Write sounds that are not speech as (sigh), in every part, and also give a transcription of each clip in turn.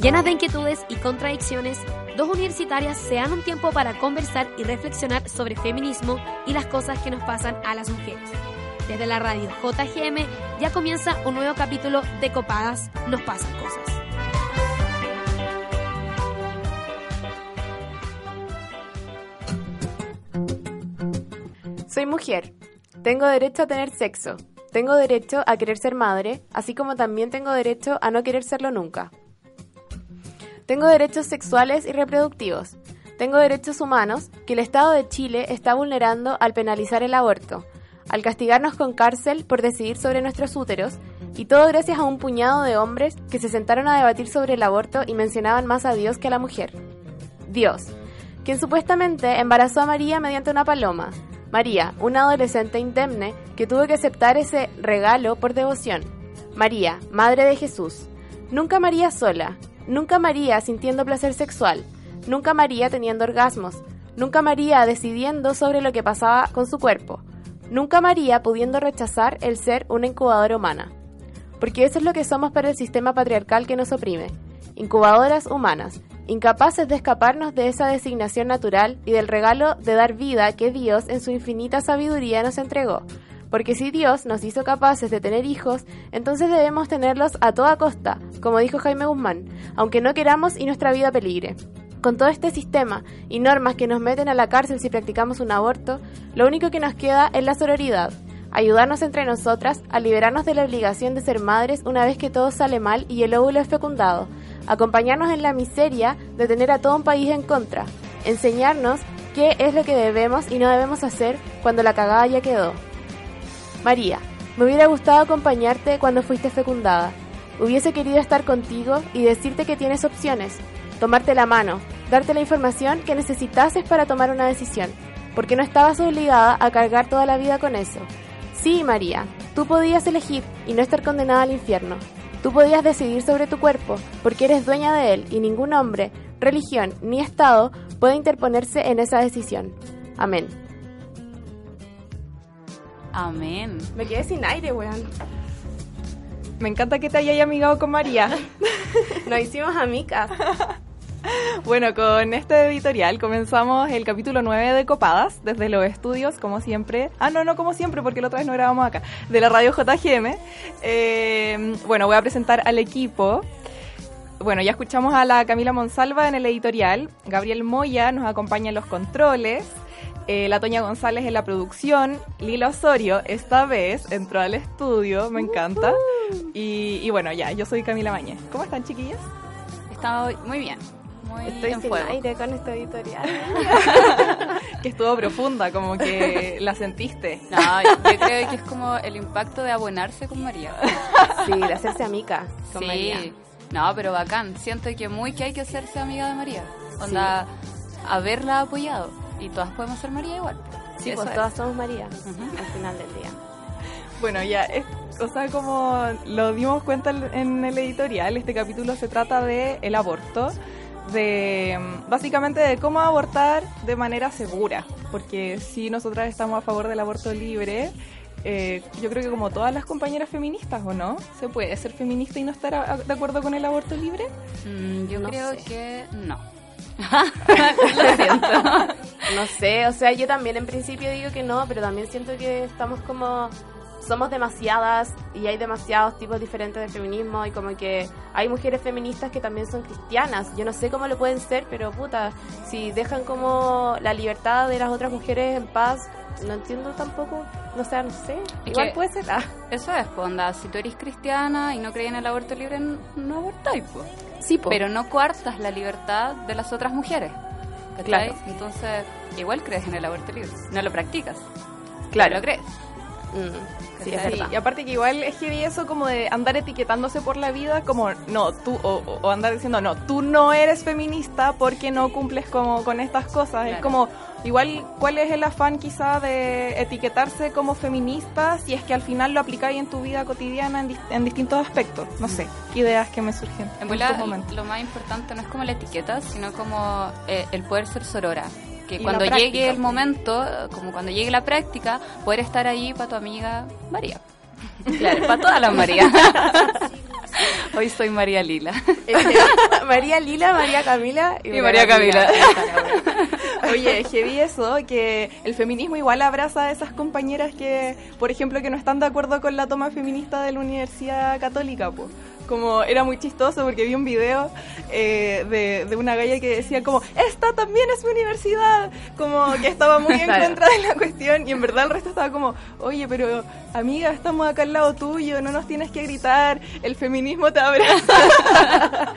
Llenas de inquietudes y contradicciones, dos universitarias se dan un tiempo para conversar y reflexionar sobre feminismo y las cosas que nos pasan a las mujeres. Desde la radio JGM ya comienza un nuevo capítulo de Copadas Nos Pasan Cosas. Soy mujer. Tengo derecho a tener sexo. Tengo derecho a querer ser madre, así como también tengo derecho a no querer serlo nunca. Tengo derechos sexuales y reproductivos. Tengo derechos humanos que el Estado de Chile está vulnerando al penalizar el aborto, al castigarnos con cárcel por decidir sobre nuestros úteros, y todo gracias a un puñado de hombres que se sentaron a debatir sobre el aborto y mencionaban más a Dios que a la mujer. Dios, quien supuestamente embarazó a María mediante una paloma. María, una adolescente indemne que tuvo que aceptar ese regalo por devoción. María, Madre de Jesús. Nunca María sola, Nunca María sintiendo placer sexual, nunca María teniendo orgasmos, nunca María decidiendo sobre lo que pasaba con su cuerpo, nunca María pudiendo rechazar el ser una incubadora humana. Porque eso es lo que somos para el sistema patriarcal que nos oprime, incubadoras humanas, incapaces de escaparnos de esa designación natural y del regalo de dar vida que Dios en su infinita sabiduría nos entregó, porque si Dios nos hizo capaces de tener hijos, entonces debemos tenerlos a toda costa, como dijo Jaime Guzmán, aunque no queramos y nuestra vida peligre. Con todo este sistema y normas que nos meten a la cárcel si practicamos un aborto, lo único que nos queda es la sororidad, ayudarnos entre nosotras a liberarnos de la obligación de ser madres una vez que todo sale mal y el óvulo es fecundado, acompañarnos en la miseria de tener a todo un país en contra, enseñarnos qué es lo que debemos y no debemos hacer cuando la cagada ya quedó. María, me hubiera gustado acompañarte cuando fuiste fecundada. Hubiese querido estar contigo y decirte que tienes opciones, tomarte la mano, darte la información que necesitases para tomar una decisión, porque no estabas obligada a cargar toda la vida con eso. Sí, María, tú podías elegir y no estar condenada al infierno. Tú podías decidir sobre tu cuerpo, porque eres dueña de él y ningún hombre, religión ni Estado puede interponerse en esa decisión. Amén. Amén. Me quedé sin aire, weón. Me encanta que te hayas amigado con María. (laughs) Nos hicimos amigas. (laughs) Bueno, con este editorial comenzamos el capítulo 9 de Copadas, desde los estudios, como siempre. Ah, no, no como siempre, porque la otra vez no grabamos acá, de la radio JGM. Eh, bueno, voy a presentar al equipo. Bueno, ya escuchamos a la Camila Monsalva en el editorial. Gabriel Moya nos acompaña en los controles. Eh, la Toña González en la producción, Lila Osorio esta vez entró al estudio, me encanta. Y, y bueno, ya, yo soy Camila Mañez. ¿Cómo están, chiquillas? Está muy bien. Muy Estoy en sin fuego. aire con este editorial. (laughs) que estuvo profunda, como que la sentiste. No, yo creo que es como el impacto de abonarse con María. Sí, de hacerse amiga con sí. María. No, pero bacán. Siento que muy que hay que hacerse amiga de María. Onda, haberla apoyado. Y todas podemos ser María igual. Sí, Eso pues es. todas somos María al final del día. Bueno, ya, es- o sea, como lo dimos cuenta en el editorial, este capítulo se trata de el aborto, de básicamente de cómo abortar de manera segura, porque si nosotras estamos a favor del aborto libre, eh, yo creo que como todas las compañeras feministas, ¿o no? ¿Se puede ser feminista y no estar a- de acuerdo con el aborto libre? Mm, yo No creo sé. que no. (laughs) Lo siento. No sé, o sea, yo también en principio digo que no, pero también siento que estamos como somos demasiadas y hay demasiados tipos diferentes de feminismo y como que hay mujeres feministas que también son cristianas. Yo no sé cómo lo pueden ser, pero puta, si dejan como la libertad de las otras mujeres en paz, no entiendo tampoco, no sé, no sé. Igual que- puede ser. Ah, Eso es, onda, si tú eres cristiana y no crees en el aborto libre, no abortáis, pues. sí, po. Pero no coartas la libertad de las otras mujeres. ¿cachai? Claro. Entonces, igual crees en el aborto libre. No lo practicas. Claro. lo crees. Mm, sí, es ¿Cachai? verdad. Y aparte que igual es que eso como de andar etiquetándose por la vida como no, tú, o, andar diciendo no, tú no eres feminista porque no cumples como con estas cosas. Es como, igual, ¿cuál es el afán quizá de etiquetarse como feminista si es que al final lo aplicáis en tu vida cotidiana en, dis- en distintos aspectos? No sé, qué ideas que me surgen En en verdad, momentos. lo más importante no es como la etiqueta, sino como eh, el poder ser sorora. Que Y cuando llegue el momento, como cuando llegue la práctica, poder estar ahí para tu amiga María. Claro, para todas las Marías. (laughs) Hoy soy María Lila. (laughs) María Lila, María Camila y, María Camila. (laughs) Oye, heavy eso, que el feminismo igual abraza a esas compañeras que, por ejemplo, que no están de acuerdo con la toma feminista de la Universidad Católica, pues como era muy chistoso porque vi un video eh, de, de, una galla que decía como, esta también es mi universidad, como que estaba muy en (laughs) contra de la cuestión y en verdad el resto estaba como, oye, pero amiga, estamos acá al lado tuyo, no nos tienes que gritar, el feminismo te abraza. (laughs)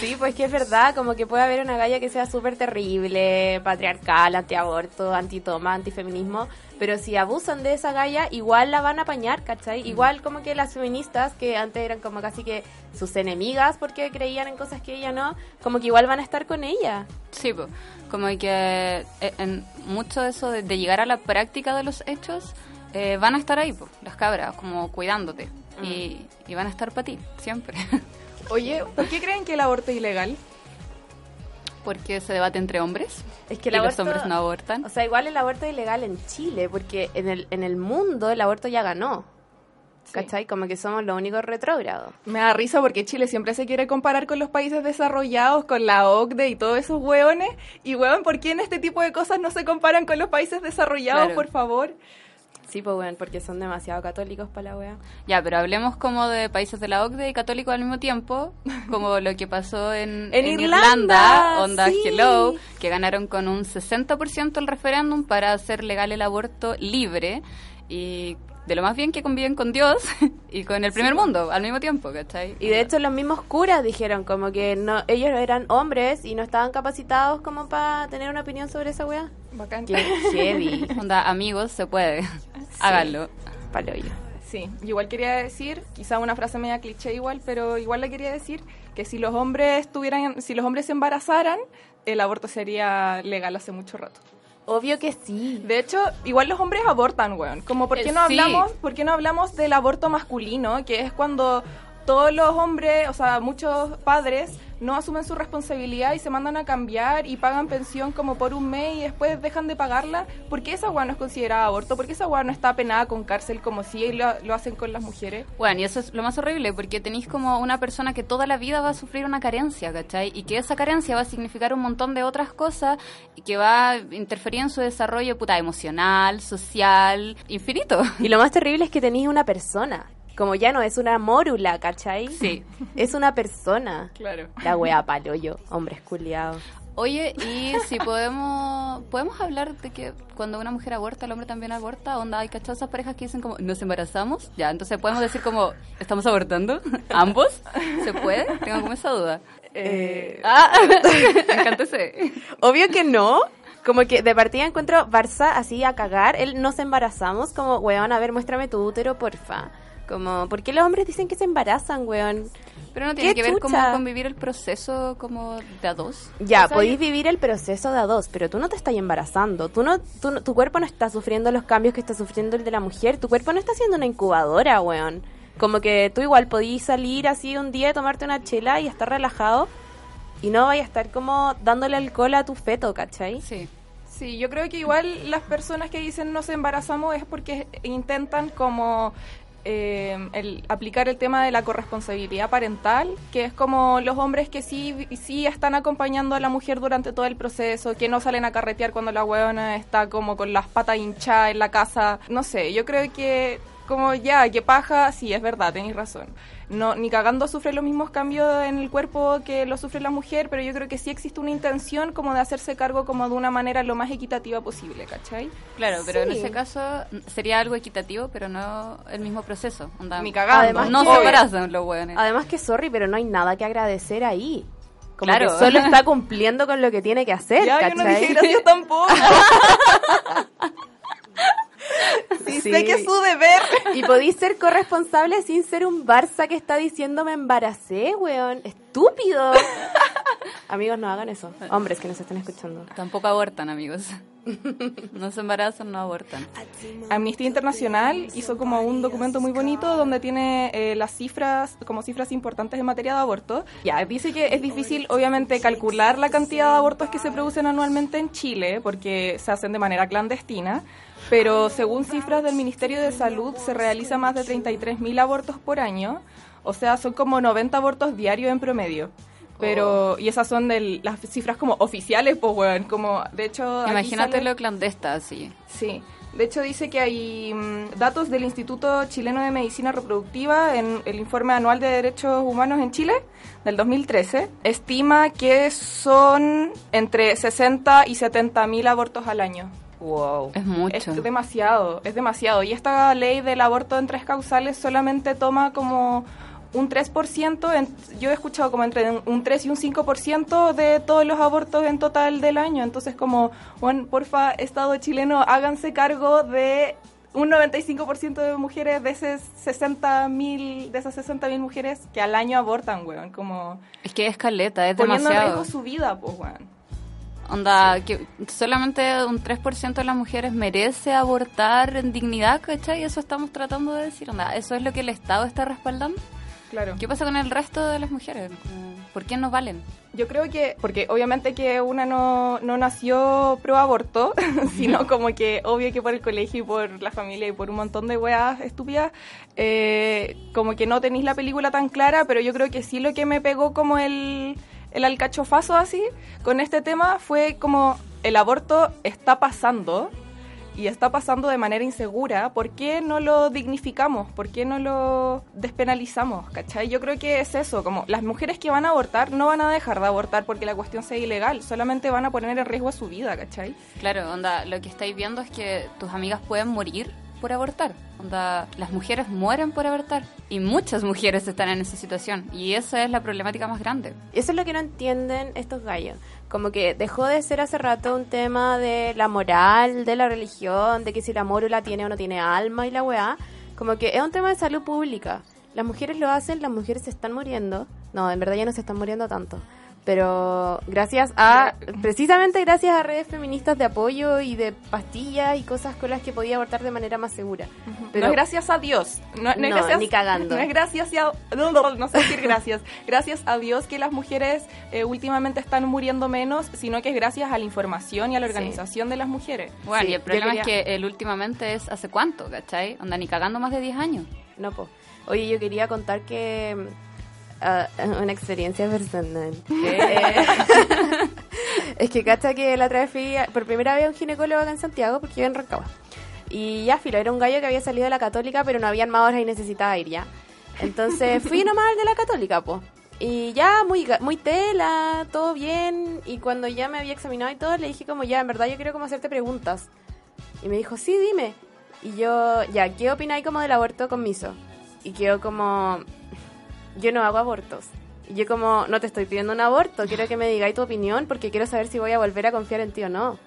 sí, pues que es verdad, como que puede haber una galla que sea súper terrible, patriarcal, antiaborto, antitoma, antifeminismo, pero si abusan de esa galla, igual la van a apañar, ¿cachai? Mm. Igual como que las feministas, que antes eran como casi que sus enemigas porque creían en cosas que ella no, como que igual van a estar con ella. Sí, pues, como que eh, en mucho de eso de, llegar a la práctica de los hechos, eh, van a estar ahí, pues, las cabras, como cuidándote. Y, mm. y van a estar para ti, siempre. (laughs) Oye, ¿por qué creen que el aborto es ilegal? porque se debate entre hombres. Es que y los hombres no abortan. O sea, igual el aborto es ilegal en Chile, porque en el, en el mundo el aborto ya ganó. ¿Cachai? Como que somos los únicos retrógrados. Me da risa porque Chile siempre se quiere comparar con los países desarrollados, con la OCDE y todos esos hueones. Y hueón, ¿por qué en este tipo de cosas no se comparan con los países desarrollados, por favor? Sí, pues bueno, porque son demasiado católicos para la wea. Ya, pero hablemos como de países de la OCDE y católicos al mismo tiempo, (laughs) como lo que pasó en, (laughs) en, Irlanda, Onda Hello, que ganaron con un 60% el referéndum para hacer legal el aborto libre y de lo más bien que conviven con Dios (laughs) y con el primer mundo al mismo tiempo, ¿cachai? Y de hecho los mismos curas dijeron como que no ellos eran hombres y no estaban capacitados como para tener una opinión sobre esa weá. Bacán. Qué heavy. (laughs) Onda, amigos, se puede. Háganlo. Paloyo. Sí, igual quería decir, quizá una frase media cliché igual, pero igual le quería decir que si los hombres tuvieran, si los hombres se embarazaran, el aborto sería legal hace mucho rato. Obvio que sí. De hecho, igual los hombres abortan, weón. Como, ¿por qué no hablamos, ¿por qué no hablamos del aborto masculino? Que es cuando todos los hombres, o sea, muchos padres no asumen su responsabilidad y se mandan a cambiar y pagan pensión como por un mes y después dejan de pagarla. ¿Por qué esa weá no es considerada aborto? ¿Por qué esa weá no está penada con cárcel como si lo, lo hacen con las mujeres? Bueno, y eso es lo más horrible porque tenéis como una persona que toda la vida va a sufrir una carencia, ¿cachai? Y que esa carencia va a significar un montón de otras cosas y que va a interferir en su desarrollo puta emocional, social, infinito. Y lo más terrible es que tenéis una persona como ya no es una mórula, ¿cachai? Sí. Es una persona. Claro. La wea yo, hombre esculiado. Oye, y si podemos podemos hablar de que cuando una mujer aborta, el hombre también aborta, onda, hay cachazas esas parejas que dicen como, ¿nos embarazamos? Ya, entonces podemos decir como, ¿estamos abortando? ¿Ambos? ¿Se puede? Tengo como esa duda. Eh, ah, (laughs) encántese. Obvio que no. Como que de partida encuentro Barça así a cagar, él nos embarazamos, como, weón, a ver, muéstrame tu útero, porfa. Como, ¿por qué los hombres dicen que se embarazan, weón? Pero no tiene que ver cómo convivir el proceso como de a dos. Ya, podéis vivir el proceso de a dos, pero tú no te estás embarazando. Tú no, tu cuerpo no está sufriendo los cambios que está sufriendo el de la mujer. Tu cuerpo no está siendo una incubadora, weón. Como que tú igual podís salir así un día, tomarte una chela y estar relajado y no vaya a estar como dándole alcohol a tu feto, ¿cachai? Sí. Sí, yo creo que igual las personas que dicen nos embarazamos es porque intentan como eh, el aplicar el tema de la corresponsabilidad parental, que es como los hombres que sí, sí están acompañando a la mujer durante todo el proceso, que no salen a carretear cuando la huevona está como con las patas hinchadas en la casa. No sé, yo creo que como ya, que paja, sí, es verdad, tenéis razón no ni cagando sufre los mismos cambios en el cuerpo que lo sufre la mujer, pero yo creo que sí existe una intención como de hacerse cargo como de una manera lo más equitativa posible, ¿cachai? Claro, pero en ese caso sería algo equitativo, pero no el mismo proceso. ni cagando. Además no se embarazan los hueones. Además que sorry, pero no hay nada que agradecer ahí. Como claro. que solo (laughs) está cumpliendo con lo que tiene que hacer, ya, ¿cachai? Yo no dije gracias tampoco. (laughs) Sí, sé que es su deber. Y podéis ser corresponsable sin ser un Barça que está diciendo me embaracé, weón. Estúpido. (laughs) amigos, no hagan eso. Hombres que nos están escuchando. Tampoco abortan, amigos. (laughs) No se embarazan, no abortan. Amnistía Internacional hizo como un documento muy bonito donde tiene eh, las cifras, como cifras importantes en materia de aborto. Ya, dice que es difícil obviamente calcular la cantidad de abortos que se producen anualmente en Chile porque se hacen de manera clandestina, pero según cifras del Ministerio de Salud se realizan más de 33.000 abortos por año, o sea, son como 90 abortos diarios en promedio. Pero, y esas son de las cifras como oficiales, pues, weón, como, de hecho... Imagínate sale- lo clandesta, así. Sí, de hecho dice que hay mm, datos del Instituto Chileno de Medicina Reproductiva en el informe anual de derechos humanos en Chile del 2013. Estima que son entre 60 y 70 mil abortos al año. Wow. Es mucho. Es demasiado, es demasiado. Y esta ley del aborto en tres causales solamente toma como un 3%, en- yo he escuchado como entre un- un 3 y un 5% de todos los abortos en total del año. Entonces como, bueno, porfa, Estado chileno, háganse cargo de un 95% de mujeres de, ese 60 mil, de esas 60 mil mujeres que al año abortan, weón. Como Es que es caleta, es poniendo en demasiado. riesgo su vida, pues, weón. Onda, que solamente un 3% de las mujeres merece abortar en dignidad, ¿cachai? Eso estamos tratando de decir. Onda, eso es lo que el Estado está respaldando. Claro. ¿Qué pasa con el resto de las mujeres? ¿Por qué no valen? Yo creo que, porque obviamente que una no, no nació pro aborto, (laughs) sino como que obvio que por el colegio y por la familia y por un montón de weas estúpidas, eh, como que no tenéis la película tan clara, pero yo creo que sí lo que me pegó como el, el alcachofazo así con este tema fue como el aborto está pasando y está pasando de manera insegura, ¿por qué no lo dignificamos? ¿Por qué no lo despenalizamos? ¿Cachai? Yo creo que es eso, como las mujeres que van a abortar no van a dejar de abortar porque la cuestión sea ilegal, solamente van a poner en riesgo su vida, ¿cachai? Claro, onda, lo que estáis viendo es que tus amigas pueden morir por abortar. Onda, las mujeres mueren por abortar. Y muchas mujeres están en esa situación. Y esa es la problemática más grande. Eso es lo que no entienden estos gallos. Como que dejó de ser hace rato un tema de la moral, de la religión, de que si la mórula tiene o no tiene alma y la weá. Como que es un tema de salud pública. Las mujeres lo hacen, las mujeres se están muriendo. No, en verdad ya no se están muriendo tanto. Pero gracias a, precisamente gracias a redes feministas de apoyo y de pastillas y cosas con las que podía abortar de manera más segura. Pero no es gracias a Dios. No, no es gracias, ni cagando. No es gracias a... (laughs) No, sé decir gracias. Gracias a Dios que las mujeres eh, últimamente están muriendo menos, sino que es gracias a la información y a la Sí. organización de las mujeres. Bueno, Sí, y el problema quería- es que el últimamente es hace cuánto, ¿cachai? Onda, ni cagando más de 10 años. No, po. Oye, yo quería contar que ah, una experiencia personal. (laughs) Es que cacha que la otra vez fui a- por primera vez a un ginecólogo acá en Santiago porque yo en Rancagua. Y ya, filo, era un gallo que había salido de la católica, pero no habían más horas y necesitaba ir ya. Entonces (laughs) fui nomás al de la católica, po. Y ya, muy, muy tela, todo bien. Y cuando ya me había examinado y todo, le dije como, ya, en verdad yo quiero como hacerte preguntas. Y me dijo, sí, dime. Y yo, ya, ¿qué opináis como del aborto con miso? Y quedó como, yo no hago abortos. Y yo como, no te estoy pidiendo un aborto, quiero que me digáis tu opinión porque quiero saber si voy a volver a confiar en ti o no.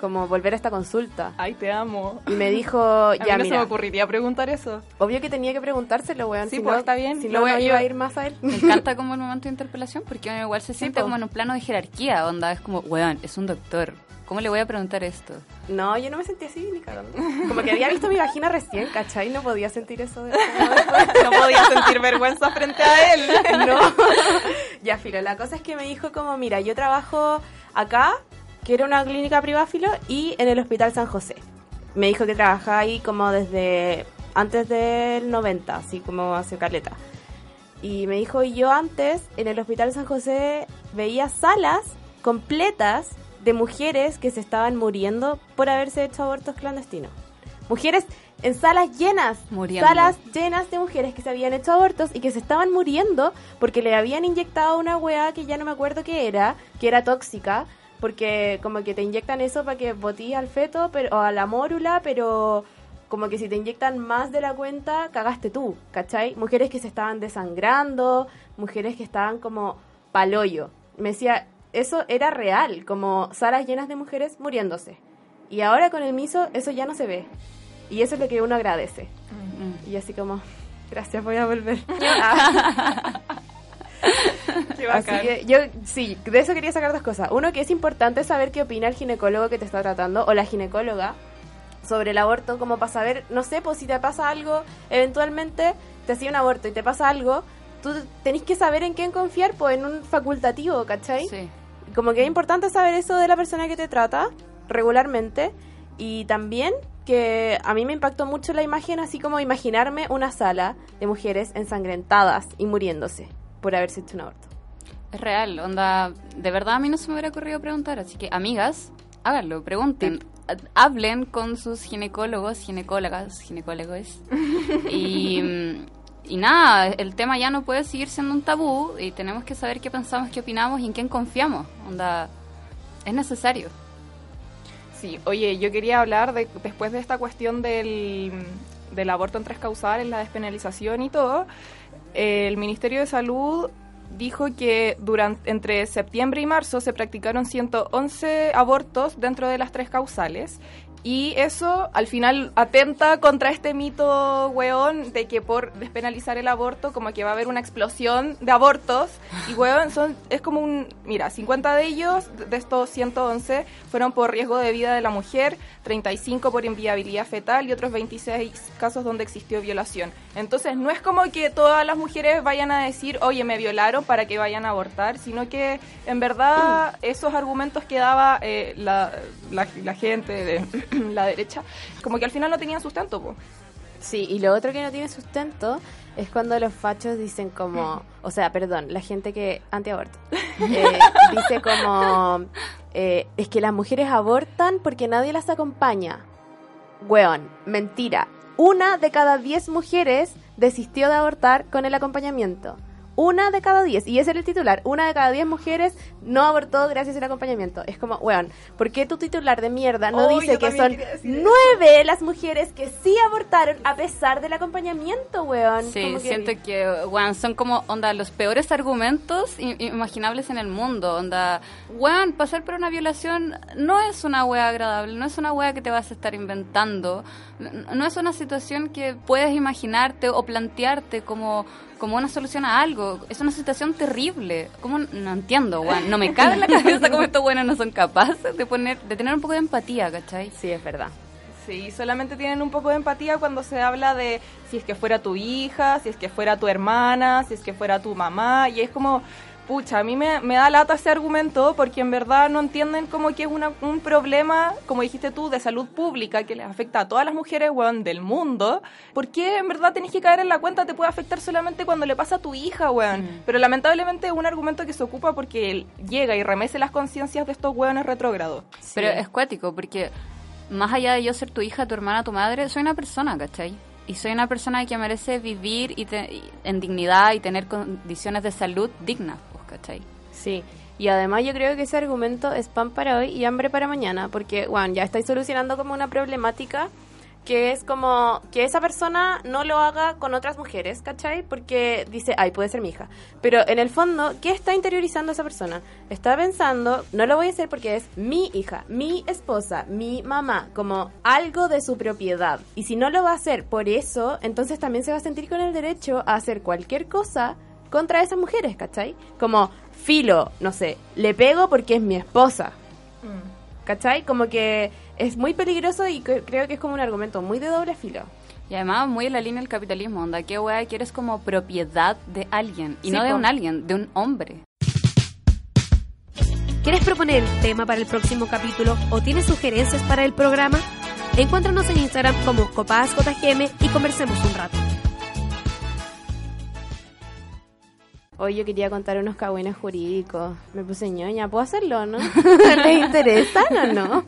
Como volver a esta consulta. Ay, te amo. Y me dijo, (laughs) A ya, mí no se me ocurriría preguntar eso. obvio que tenía que preguntárselo, weón. Sí, si pues, no, está bien. Si Lo no, voy a- no yo- iba a ir más a él. Me encanta como el momento de interpelación porque uno igual se siente como en un plano de jerarquía, onda, es como, weón, es un doctor. ¿Cómo le voy a preguntar esto? No, yo no me sentí así ni cagando. Como que había visto mi vagina recién, ¿cachai? No podía sentir eso. De... (laughs) No podía sentir vergüenza frente a él. No. ya, Filo, la cosa es que me dijo como, mira, yo trabajo acá, que era una clínica privada, Filo, y en el Hospital San José. Me dijo que trabajaba ahí como desde antes del 90, así como hace caleta. Y me dijo, y yo antes, en el Hospital San José, veía salas completas de mujeres que se estaban muriendo por haberse hecho abortos clandestinos. Mujeres en salas llenas, Muriendo. salas llenas de mujeres que se habían hecho abortos y que se estaban muriendo porque le habían inyectado una weá que ya no me acuerdo qué era, que era tóxica, porque como que te inyectan eso para que botís al feto pero, o a la mórula, pero como que si te inyectan más de la cuenta, cagaste tú, ¿cachai? Mujeres que se estaban desangrando, mujeres que estaban como paloyo. Me decía, eso era real, como salas llenas de mujeres muriéndose. Y ahora con el miso eso ya no se ve. Y eso es lo que uno agradece. Y así como, gracias, voy a volver. (laughs) Qué Así que yo, sí, de eso quería sacar dos cosas. Uno, que es importante saber qué opina el ginecólogo que te está tratando o la ginecóloga sobre el aborto, como para saber, no sé, pues si te pasa algo, eventualmente te hacía un aborto y te pasa algo, tú tenés que saber en quién confiar, pues en un facultativo, ¿cachai? Sí. Como que es importante saber eso de la persona que te trata regularmente y también que a mí me impactó mucho la imagen, así como imaginarme una sala de mujeres ensangrentadas y muriéndose por haberse hecho un aborto. Es real, onda, de verdad a mí no se me hubiera ocurrido preguntar, así que amigas, háganlo, pregunten, ha- hablen con sus ginecólogos, ginecólogas, ginecólogos. (laughs) y, mm, y nada, el tema ya no puede seguir siendo un tabú y tenemos que saber qué pensamos, qué opinamos y en quién confiamos. Onda, es necesario. Sí, oye, yo quería hablar de, después de esta cuestión del, del aborto en tres causales, la despenalización y todo, el Ministerio de Salud dijo que durante entre septiembre y marzo se practicaron 111 abortos dentro de las tres causales y eso al final atenta contra este mito weón de que por despenalizar el aborto como que va a haber una explosión de abortos. Y weón son es como un mira 50 de ellos de estos 111 fueron por riesgo de vida de la mujer 35 por inviabilidad fetal y otros 26 casos donde existió violación. Entonces no es como que todas las mujeres vayan a decir oye me violaron para que vayan a abortar sino que en verdad esos argumentos que daba eh, la, la, la gente de (clears throat) la derecha como que al final no tenían sustento po. Sí, y lo otro que no tiene sustento es cuando los fachos dicen como, o sea, perdón, la gente que antiaborto (laughs) eh, dice como, eh, es que las mujeres abortan porque nadie las acompaña. Weón, mentira. Una de cada diez mujeres desistió de abortar con el acompañamiento. Una de cada diez, y ese era el titular, una de cada diez mujeres no abortó gracias al acompañamiento. Es como, weón, ¿por qué tu titular de mierda no Oh, dice que son nueve las mujeres que sí abortaron a pesar del acompañamiento, weón? Sí, Como que- siento que, weón, son como, onda, los peores argumentos imaginables en el mundo. Onda, weón, pasar por una violación no es una wea agradable, no es una wea que te vas a estar inventando, no es una situación que puedes imaginarte o plantearte como, como una solución a algo. Es una situación terrible. ¿Cómo? No entiendo, weón. No me cabe en la cabeza cómo estos buenos no son capaces de, poner, de tener un poco de empatía, ¿cachai? Sí, es verdad. Sí, solamente tienen un poco de empatía cuando se habla de si es que fuera tu hija, si es que fuera tu hermana, si es que fuera tu mamá, y es como, pucha, a mí me, me da lata ese argumento porque en verdad no entienden como que es una- un problema, como dijiste tú, de salud pública que les afecta a todas las mujeres, weón, del mundo. ¿Por qué en verdad tenés que caer en la cuenta te puede afectar solamente cuando le pasa a tu hija, weón? Pero lamentablemente es un argumento que se ocupa porque él llega y remece las conciencias de estos weones retrógrados. Pero es cuático, porque más allá de yo ser tu hija, tu hermana, tu madre, soy una persona, ¿cachai? Y soy una persona que merece vivir y te- y en dignidad y tener condiciones de salud dignas, ¿cachai? Sí. Y además yo creo que ese argumento es pan para hoy y hambre para mañana, porque, bueno, ya estáis solucionando como una problemática que es como que esa persona no lo haga con otras mujeres, ¿cachai? Porque dice, ay, puede ser mi hija. Pero en el fondo, ¿qué está interiorizando esa persona? Está pensando, no lo voy a hacer porque es mi hija, mi esposa, mi mamá, como algo de su propiedad. Y si no lo va a hacer por eso, entonces también se va a sentir con el derecho a hacer cualquier cosa contra esas mujeres, ¿cachai? Como, filo, no sé, le pego porque es mi esposa, ¿cachai? Como que es muy peligroso y cre- creo que es como un argumento muy de doble filo. Y además muy en la línea del capitalismo, onda, ¿qué weá quieres como propiedad de alguien? Y Sí, no de un alguien, de un hombre. ¿Quieres proponer el tema para el próximo capítulo o tienes sugerencias para el programa? Encuéntranos en Instagram como copadasjm y conversemos un rato. Hoy yo quería contar unos cagüines jurídicos. Me puse ñoña. ¿Puedo hacerlo, no? (laughs) ¿Les interesan o no?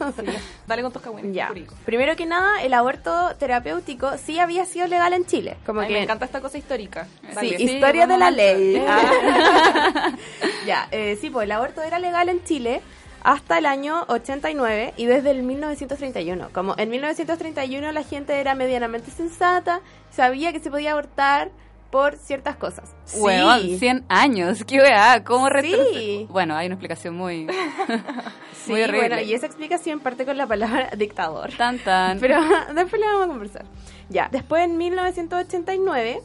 Dale con tus cagüines Ya. jurídicos. Primero que nada, el aborto terapéutico sí había sido legal en Chile. Como Ay, que me encanta esta cosa histórica. Sí, Dale. historia de la ley. (laughs) Ah. (laughs) ya, eh, sí, pues el aborto era legal en Chile hasta el año 89 y desde el 1931. Como en 1931 la gente era medianamente sensata, sabía que se podía abortar por ciertas cosas. Sí, 100 años, qué weá, ¿cómo? Sí. Bueno, hay una explicación muy... (laughs) sí, muy horrible. bueno, y esa explicación parte con la palabra (laughs) dictador. Tan, tan. Pero (laughs) después le vamos a conversar. Ya, después en 1989,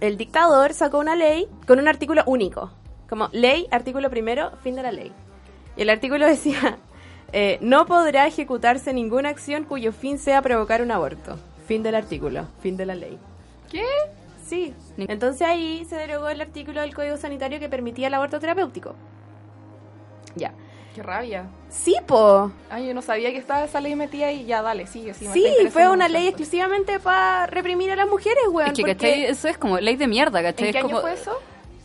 el dictador sacó una ley con un artículo único. como ley, artículo primero, fin de la ley. Y el artículo decía, eh, no podrá ejecutarse ninguna acción cuyo fin sea provocar un aborto. Fin del artículo, fin de la ley. ¿Qué? Sí. Entonces ahí se derogó el artículo del Código Sanitario que permitía el aborto terapéutico. Ya. Qué rabia. Sí, po. Ay, yo no sabía que estaba esa ley metida y ya, dale, sigue. Sí, Sí, fue una mucho ley esto. exclusivamente para reprimir a las mujeres, weón. Es que, porque- ¿cachai? Eso es como ley de mierda, ¿cachai? ¿En qué Es año como, fue eso?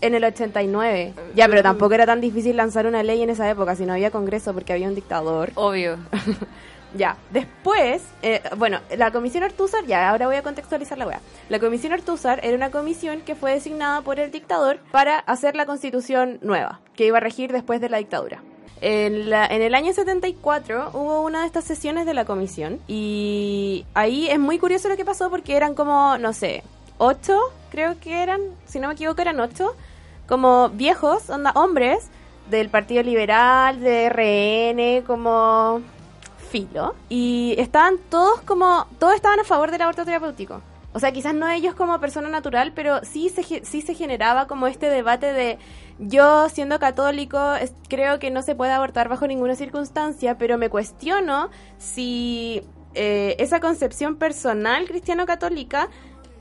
En el 89. Ya, pero tampoco era tan difícil lanzar una ley en esa época, si no había congreso porque había un dictador. Obvio. (laughs) Ya, después, eh, bueno, la comisión Artúzar, ya, ahora voy a contextualizar la weá. La comisión Artúzar era una comisión que fue designada por el dictador para hacer la constitución nueva, que iba a regir después de la dictadura. En, la- en el año 74 hubo una de estas sesiones de la comisión y ahí es muy curioso lo que pasó porque eran como, no sé, ocho, creo que eran, si no me equivoco eran ocho, como viejos, onda, hombres del Partido Liberal, de RN, como filo. Y estaban todos como, todos estaban a favor del aborto terapéutico. O sea, quizás no ellos como persona natural, pero sí se, sí se generaba como este debate de yo siendo católico creo que no se puede abortar bajo ninguna circunstancia, pero me cuestiono si eh, esa concepción personal cristiano-católica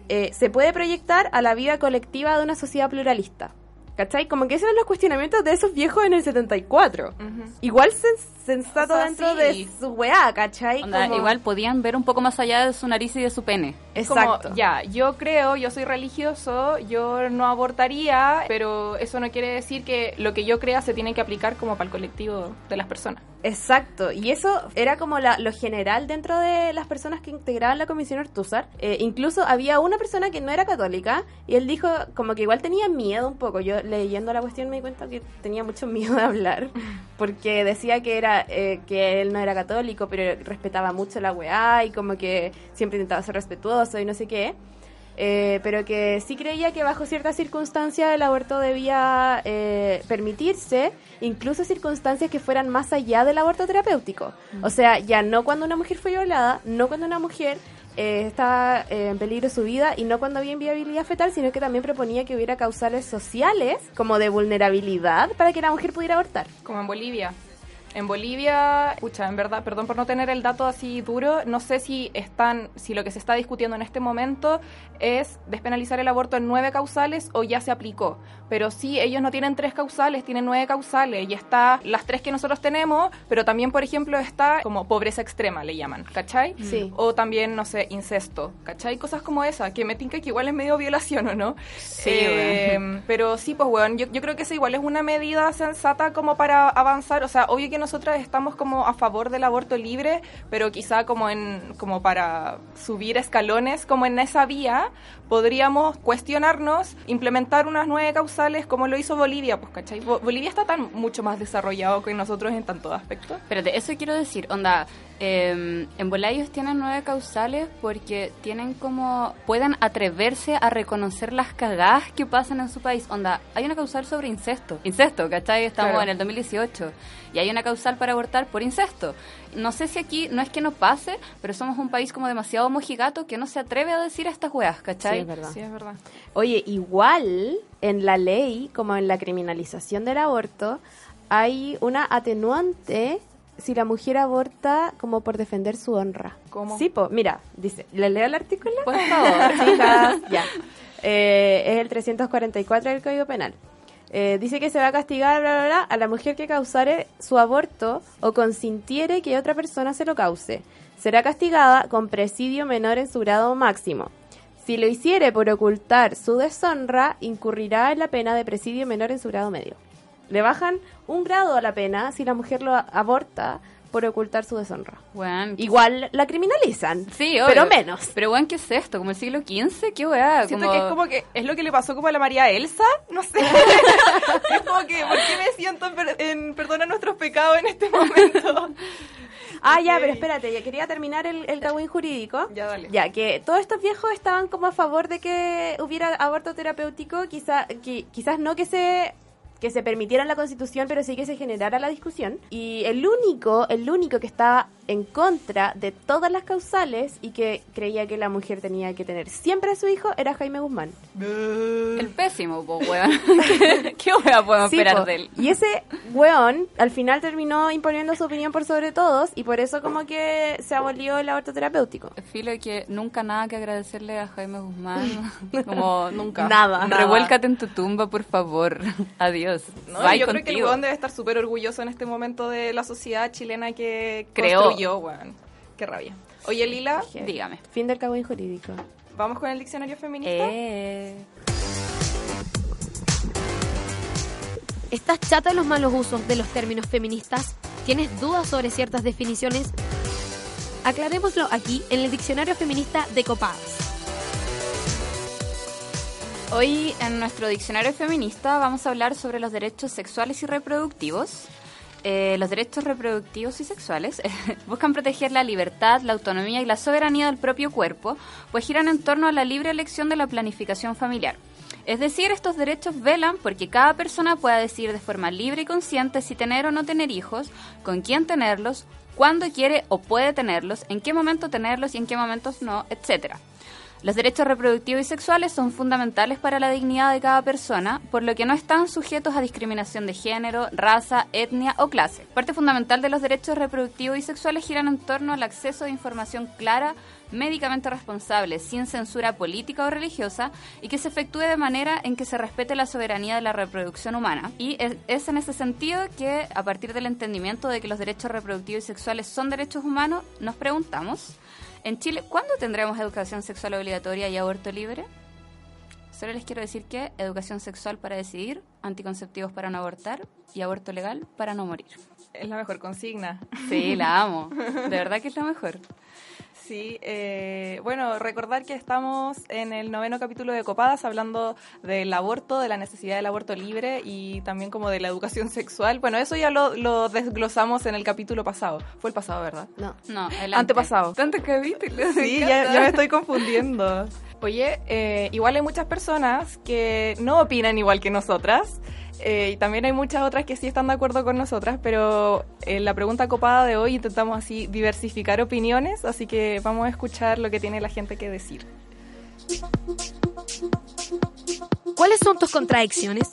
eh, se puede proyectar a la vida colectiva de una sociedad pluralista. ¿Cachai? Como que esos eran los cuestionamientos de esos viejos en el 74. Ujú. Igual sens- sensato O sea, dentro sí. de su weá, ¿cachai? Onda, Como- Igual podían ver un poco más allá de su nariz y de su pene. Exacto. Como, ya, yo creo, yo soy religioso, yo no abortaría, pero eso no quiere decir que lo que yo crea se tiene que aplicar como para el colectivo de las personas. Exacto, y eso era como la- lo general dentro de las personas que integraban la comisión Ortúzar. Eh, incluso había una persona que no era católica y él dijo como que igual tenía miedo un poco. Yo leyendo la cuestión me di cuenta que tenía mucho (laughs) miedo de hablar porque decía que era eh, que él no era católico, pero respetaba mucho la weá y como que siempre intentaba ser respetuoso y no sé qué. Eh, pero que sí creía que bajo ciertas circunstancias el aborto debía eh, permitirse, incluso circunstancias que fueran más allá del aborto terapéutico. O sea, ya no cuando una mujer fue violada, no cuando una mujer eh, estaba eh, en peligro su vida y no cuando había inviabilidad fetal, sino que también proponía que hubiera causales sociales como de vulnerabilidad para que la mujer pudiera abortar. Como en Bolivia. En Bolivia, escucha, en verdad, perdón por no tener el dato así duro, no sé si están, si lo que se está discutiendo en este momento es despenalizar el aborto en nueve causales o ya se aplicó. Pero sí, ellos no tienen tres causales, tienen nueve causales y está las tres que nosotros tenemos, pero también, por ejemplo, está como pobreza extrema, le llaman, ¿cachai? Sí. O también, no sé, incesto, ¿cachai? Cosas como esa, que me tinca que igual es medio violación, ¿o no? Sí, Eh, pero sí, pues, weón, yo, yo creo que eso igual es una medida sensata como para avanzar. O sea, obvio que nosotras estamos como a favor del aborto libre, pero quizá como en como para subir escalones, como en esa vía, podríamos cuestionarnos, implementar unas nueve causales como lo hizo Bolivia, pues, ¿cachai? Bo- Bolivia está tan mucho más desarrollado que nosotros en tantos aspectos. Espérate, eso quiero decir, onda, eh, en bola ellos tienen nueve causales porque tienen como, pueden atreverse a reconocer las cagadas que pasan en su país. Onda, hay una causal sobre incesto, incesto, ¿cachai? Estamos Claro. en el 2018 y hay una causal para abortar por incesto. No sé si aquí, no es que no pase, pero somos un país como demasiado mojigato que no se atreve a decir estas weas, ¿cachai? Sí, es verdad. Sí, es verdad. Oye, igual en la ley, como en la criminalización del aborto, hay una atenuante si la mujer aborta como por defender su honra. ¿Cómo? Sí, po, mira, dice, ¿le leo el artículo? Por (laughs) favor. Chicas, ya. Eh, es el 344 del Código Penal. Eh, dice que se va a castigar bla, bla, bla, a la mujer que causare su aborto o consintiere que otra persona se lo cause. Será castigada con presidio menor en su grado máximo. Si lo hiciere por ocultar su deshonra, incurrirá en la pena de presidio menor en su grado medio. Le bajan un grado a la pena si la mujer lo aborta por ocultar su deshonra. Weón, Igual la criminalizan, Sí, obvio. pero menos. Pero weón, ¿qué es esto? ¿Como el siglo XV? ¿Qué weá? Siento que es como que es lo que le pasó como a la María Elsa, no sé. (laughs) es como que, ¿por qué me siento en, per- en perdona nuestros pecados en este momento? Ah, ya, pero espérate, ya quería terminar el, el cagüín jurídico. Ya, dale. Ya, que todos estos viejos estaban como a favor de que hubiera aborto terapéutico, quizá, qui- quizás no que se que se permitiera en la Constitución, pero sí que se generara la discusión. Y el único, el único que estaba en contra de todas las causales y que creía que la mujer tenía que tener siempre a su hijo era Jaime Guzmán. El pez Máximo, pues, weón. (laughs) ¿Qué, wea podemos Sí, esperar po. de él? Y ese weón al final terminó imponiendo su opinión por sobre todos y por eso como que se abolió el aborto terapéutico. Filo que nunca nada que agradecerle a Jaime Guzmán. (laughs) Como Nunca. Nada. Revuélcate en tu tumba, por favor. (laughs) Adiós. No, Bye yo creo que el contigo. weón debe estar súper orgulloso en este momento de la sociedad chilena que Creó. Construyó, weón. Qué rabia. Oye, Lila, Dígame. Fin del cabo jurídico. vamos con el diccionario feminista. Eh. ¿Estás chata de los malos usos de los términos feministas? ¿Tienes dudas sobre ciertas definiciones? Aclarémoslo aquí en el diccionario feminista de Copadas. Hoy en nuestro diccionario feminista vamos a hablar sobre los derechos sexuales y reproductivos. Eh, los derechos reproductivos y sexuales (laughs) buscan proteger la libertad, la autonomía y la soberanía del propio cuerpo, pues giran en torno a la libre elección de la planificación familiar. Es decir, estos derechos velan porque cada persona pueda decidir de forma libre y consciente si tener o no tener hijos, con quién tenerlos, cuándo quiere o puede tenerlos, en qué momento tenerlos y en qué momentos no, etcétera. Los derechos reproductivos y sexuales son fundamentales para la dignidad de cada persona, por lo que no están sujetos a discriminación de género, raza, etnia o clase. Parte fundamental de los derechos reproductivos y sexuales giran en torno al acceso a información clara, médicamente responsable, sin censura política o religiosa, y que se efectúe de manera en que se respete la soberanía de la reproducción humana. Y es, en ese sentido que, a partir del entendimiento de que los derechos reproductivos y sexuales son derechos humanos, nos preguntamos, en Chile, ¿cuándo tendremos educación sexual obligatoria y aborto libre? Solo les quiero decir que educación sexual para decidir, anticonceptivos para no abortar y aborto legal para no morir. Es la mejor consigna. Sí, la amo. (laughs) De verdad que es la mejor. Sí, eh, bueno, recordar que estamos en el noveno capítulo de Copadas hablando del aborto, de la necesidad del aborto libre y también como de la educación sexual. Bueno, eso ya lo, lo desglosamos en el capítulo pasado. Fue el pasado, ¿verdad? No. No, el Antepasado. Tanto capítulo. Sí, ya, ya me estoy confundiendo. Oye, eh, igual hay muchas personas que no opinan igual que nosotras. Eh, y también hay muchas otras que sí están de acuerdo con nosotras, pero en la pregunta copada de hoy intentamos así diversificar opiniones, así que vamos a escuchar lo que tiene la gente que decir. ¿Cuáles son tus contradicciones?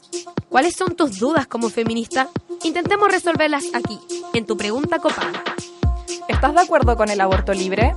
¿Cuáles son tus dudas como feminista? Intentemos resolverlas aquí, en tu pregunta copada. ¿Estás de acuerdo con el aborto libre?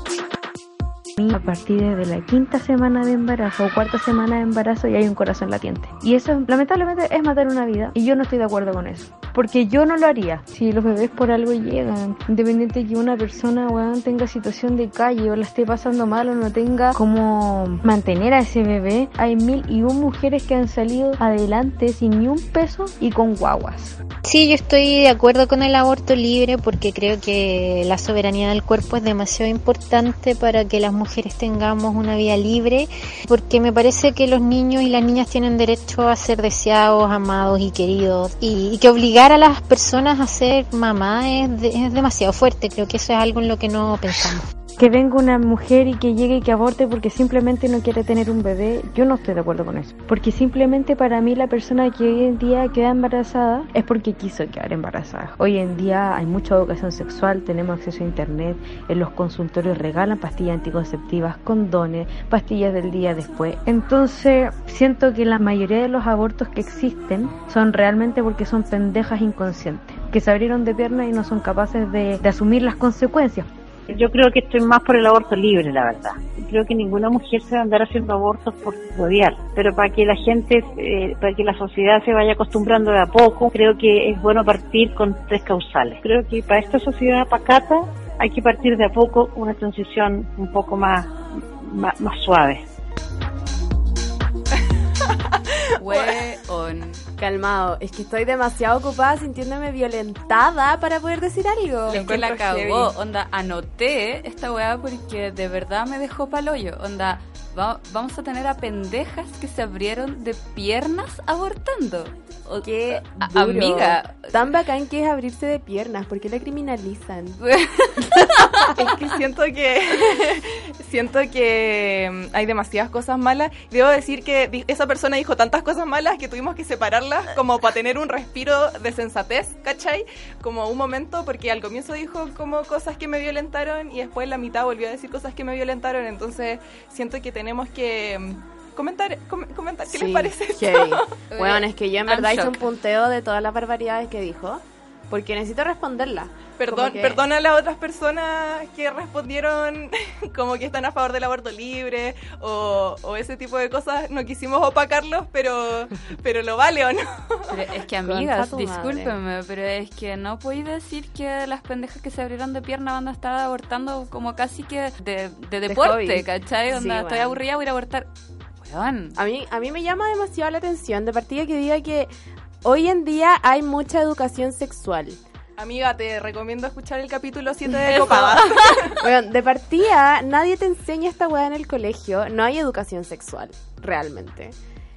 A partir de la quinta semana de embarazo o cuarta semana de embarazo ya hay un corazón latiente. Y eso lamentablemente es matar una vida y yo no estoy de acuerdo con eso. Porque yo no lo haría. Si los bebés por algo llegan, independiente de que una persona weón, tenga situación de calle o la esté pasando mal o no tenga como mantener a ese bebé, hay mil y un mujeres que han salido adelante sin ni un peso y con guaguas. Sí, yo estoy de acuerdo con el aborto libre porque creo que la soberanía del cuerpo es demasiado importante para que las mujeres tengamos una vida libre, porque me parece que los niños y las niñas tienen derecho a ser deseados, amados y queridos, y, que obligar a las personas a ser mamá es, es demasiado fuerte, creo que eso es algo en lo que no pensamos. Que venga una mujer y que llegue y que aborte porque simplemente no quiere tener un bebé, yo no estoy de acuerdo con eso. Porque simplemente para mí la persona que hoy en día queda embarazada es porque quiso quedar embarazada. Hoy en día hay mucha educación sexual, tenemos acceso a internet, en los consultorios regalan pastillas anticonceptivas, condones, pastillas del día después. Entonces siento que la mayoría de los abortos que existen son realmente porque son pendejas inconscientes, que se abrieron de piernas y no son capaces de, de asumir las consecuencias. Yo creo que estoy más por el aborto libre, la verdad. Creo que ninguna mujer se va a andar haciendo abortos por odiar, pero para que la gente, eh, para que la sociedad se vaya acostumbrando de a poco, creo que es bueno partir con tres causales. Creo que para esta sociedad pacata hay que partir de a poco una transición un poco más, más, más suave. (laughs) Calmado, es que estoy demasiado ocupada sintiéndome violentada para poder decir algo. Es que la encuentro cagó. Onda, anoté esta weá porque de verdad me dejó palollo. Onda, va- vamos a tener a pendejas que se abrieron de piernas abortando. O- Qué a- duro. amiga. Tan bacán que es abrirse de piernas, ¿por qué la criminalizan? (laughs) Es que siento que siento que mm, hay demasiadas cosas malas. Debo decir que esa persona dijo tantas cosas malas que tuvimos que separarlas como para tener un respiro de sensatez, ¿cachai? Como un momento, porque al comienzo dijo como cosas que me violentaron y después en la mitad volvió a decir cosas que me violentaron. Entonces siento que tenemos que mm, comentar, com- comentar qué Sí, les parece esto. Bueno, es que yo en (laughs) verdad hice un punteo de todas las barbaridades que dijo, porque necesito responderla. Perdón, que- Perdona a las otras personas que respondieron (laughs) como que están a favor del aborto libre o, o ese tipo de cosas. No quisimos opacarlos, pero, (laughs) pero lo vale o no. Pero es que, amigas, discúlpenme, pero es que no podéis decir que las pendejas que se abrieron de pierna van a estar abortando como casi que de, de deporte, hobby. ¿cachai? Onda, Sí, estoy aburrida, voy a ir a abortar. A mí, a mí me llama demasiado la atención de partida que diga que hoy en día hay mucha educación sexual. Amiga, te recomiendo escuchar el capítulo 7 de Copada. (laughs) Bueno, de partida, nadie te enseña esta weá en el colegio. No hay educación sexual, realmente.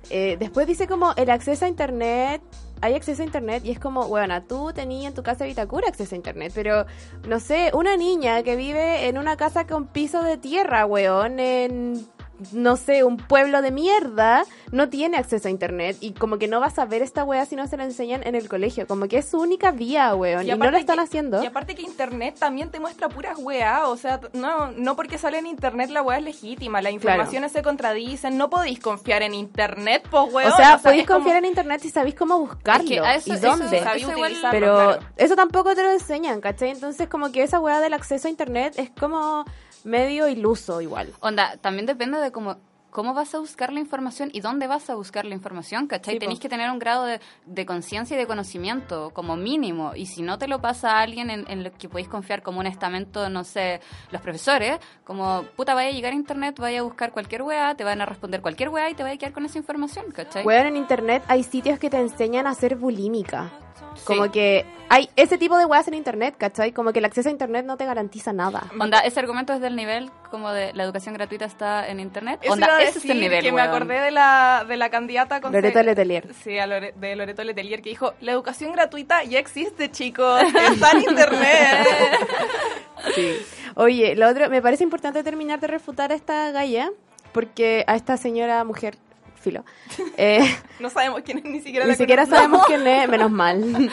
Eh, después dice como el acceso a internet. Hay acceso a internet y es como, bueno, tú tenías en tu casa de Vitacura acceso a internet, pero no sé, una niña que vive en una casa con piso de tierra, weón, en no sé, un pueblo de mierda, no tiene acceso a internet y como que no va a saber esta weá si no se la enseñan en el colegio, como que es su única vía, weón, y, no lo están que- haciendo. Y aparte que internet también te muestra puras weas, o sea, no, no porque sale en internet la wea es legítima, las informaciones se contradicen, no podéis confiar en internet, pues weón. O sea, podéis confiar en internet si sabéis cómo buscarlo Es que a eso- y dónde. Pero claro. eso tampoco te lo enseñan, ¿cachai? Entonces como que esa weá del acceso a internet es como medio iluso igual. Onda, también depende de cómo, cómo vas a buscar la información y dónde vas a buscar la información, ¿cachai? Sí. Tenéis que tener un grado de, de conciencia y de conocimiento como mínimo. Y si no te lo pasa a alguien en, en lo que podéis confiar como un estamento, no sé, los profesores, como puta, vaya a llegar a internet, vaya a buscar cualquier weá, te van a responder cualquier weá y te vaya a quedar con esa información, ¿cachai? Weón, en internet hay sitios que te enseñan a ser bulímica. Como Sí. que hay ese tipo de weas en internet, ¿cachai? Como que el acceso a internet no te garantiza nada. Onda, ese argumento es del nivel como de la educación gratuita está en internet. Eso Onda, iba a ese es el nivel, que me weón. acordé de la, de la candidata con Loreto Letelier. Sí, a Lore- de Loreto Letelier que dijo, la educación gratuita ya existe, chicos, está en internet. (laughs) Sí. Oye, lo otro, me parece importante terminar de refutar a esta galla, porque a esta señora mujer, filo. Eh, (laughs) no sabemos quién es ni siquiera Ni la siquiera conocemos. sabemos quién es, (laughs) menos mal.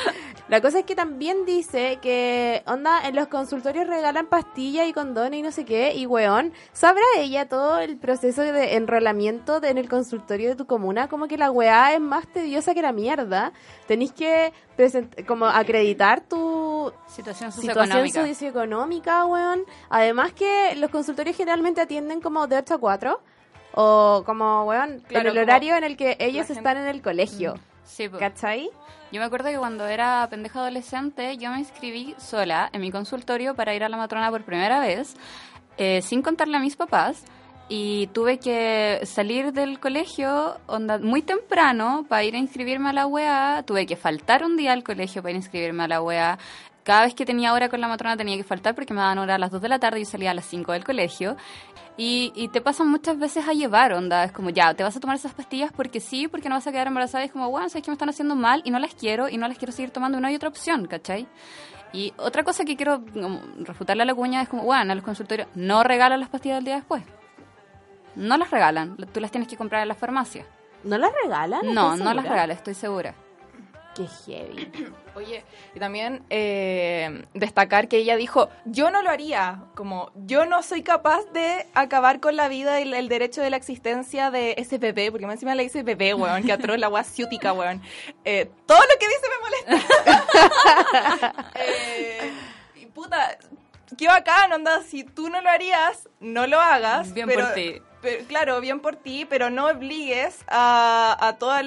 La cosa es que también dice que, onda, en los consultorios regalan pastillas y condones y no sé qué, y weón, ¿sabrá ella todo el proceso de enrolamiento de- en el consultorio de tu comuna? Como que la weá es más tediosa que la mierda. Tenéis que present- como acreditar tu Situación situación socioeconómica. socioeconómica, weón. Además que los consultorios generalmente atienden como de 8 a 4. O como, weón, Claro, en el horario en el que ellos gente- están en el colegio. Sí, po. ¿Cachai? Yo me acuerdo que cuando era pendeja adolescente, yo me inscribí sola en mi consultorio para ir a la matrona por primera vez, eh, sin contarle a mis papás. Y tuve que salir del colegio onda, muy temprano para ir a inscribirme a la UEA. Tuve que faltar un día al colegio para ir a inscribirme a la UEA. Cada vez que tenía hora con la matrona tenía que faltar porque me daban hora a las 2 de la tarde y yo salía a las 5 del colegio. Y, y te pasan muchas veces a llevar, onda. Es como, ya, te vas a tomar esas pastillas porque sí, porque no vas a quedar embarazada. Y es como, bueno, sabes que me están haciendo mal y no las quiero y no las quiero seguir tomando. y No hay otra opción, ¿cachai? Y otra cosa que quiero como, refutarle a la cuña es como, bueno, a los consultorios no regalan las pastillas del día después. No las regalan, tú las tienes que comprar en la farmacia. ¿No las regalan? No, ¿Estás no las regalan, estoy segura. Qué heavy. (clears throat) Oye, y también eh, destacar que ella dijo, yo no lo haría, como yo no soy capaz de acabar con la vida y el, el derecho de la existencia de ese bebé, porque encima le dice bebé, weón, que atroz la weá ciútica, weón. Eh, todo lo que dice me molesta. (laughs) Eh, y puta, qué bacán, onda, si tú no lo harías, no lo hagas. Bien pero- por ti. Claro, bien por ti, pero no obligues a, toda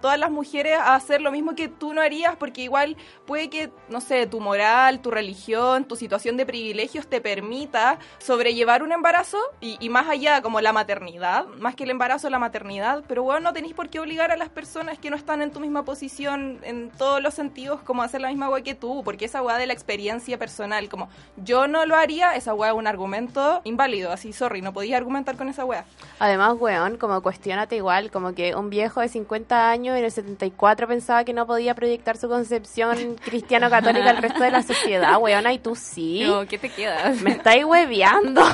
todas las mujeres a hacer lo mismo que tú no harías, porque igual puede que, no sé, tu moral, tu religión, tu situación de privilegios te permita sobrellevar un embarazo y, más allá, como la maternidad, más que el embarazo, la maternidad, pero bueno, no tenéis por qué obligar a las personas que no están en tu misma posición en todos los sentidos como a hacer la misma weá que tú, porque esa weá de la experiencia personal, como yo no lo haría, esa weá es un argumento inválido, así, sorry, no podías argumentar con esa Además, weón, como cuestionate igual, como que un viejo de 50 años en el 74 pensaba que no podía proyectar su concepción (laughs) cristiano-católica al resto de la sociedad, weón, y tú sí. No, ¿qué te quedas? Me estáis hueveando. (laughs)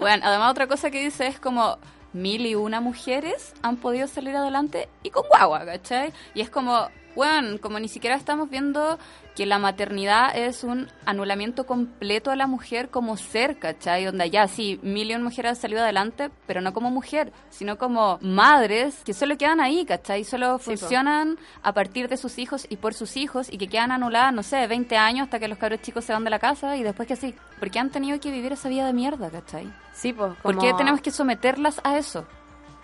Bueno, además otra cosa que dice es como mil y una mujeres han podido salir adelante y con guagua, ¿cachai? Y es como, bueno, como ni siquiera estamos viendo que la maternidad es un anulamiento completo a la mujer como ser, ¿cachai? Donde ya, sí, millón mujeres han salido adelante, pero no como mujer, sino como madres que solo quedan ahí, ¿cachai? Solo funcionan a partir de sus hijos y por sus hijos y que quedan anuladas, no sé, 20 años hasta que los cabros chicos se van de la casa y después que sí. Porque han tenido que vivir esa vida de mierda, ¿cachai? Sí, pues. ¿Por qué tenemos que someterlas a eso?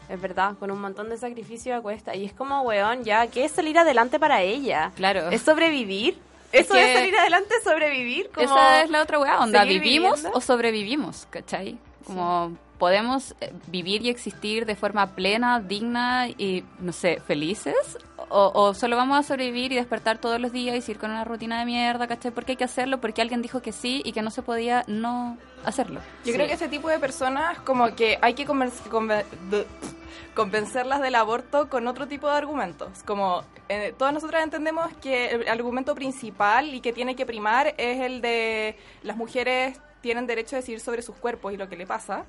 Es verdad, con un montón de sacrificio a cuesta. Y es como, weón, ya, ¿qué es salir adelante para ella? Claro. ¿Es sobrevivir? ¿Eso que- es salir adelante, sobrevivir? Como Esa es la otra weá, onda, ¿vivimos viviendo? o sobrevivimos? ¿Cachai? Como podemos eh, vivir y existir de forma plena, digna y, no sé, felices, o, o solo vamos a sobrevivir y despertar todos los días y seguir con una rutina de mierda, ¿cachai? Porque hay que hacerlo, porque alguien dijo que sí y que no se podía no hacerlo. Yo creo que ese tipo de personas como que hay que conven- conven- de- convencerlas del aborto con otro tipo de argumentos. Como eh, todas nosotras entendemos que el argumento principal y que tiene que primar es el de las mujeres tienen derecho a decidir sobre sus cuerpos y lo que le pasa.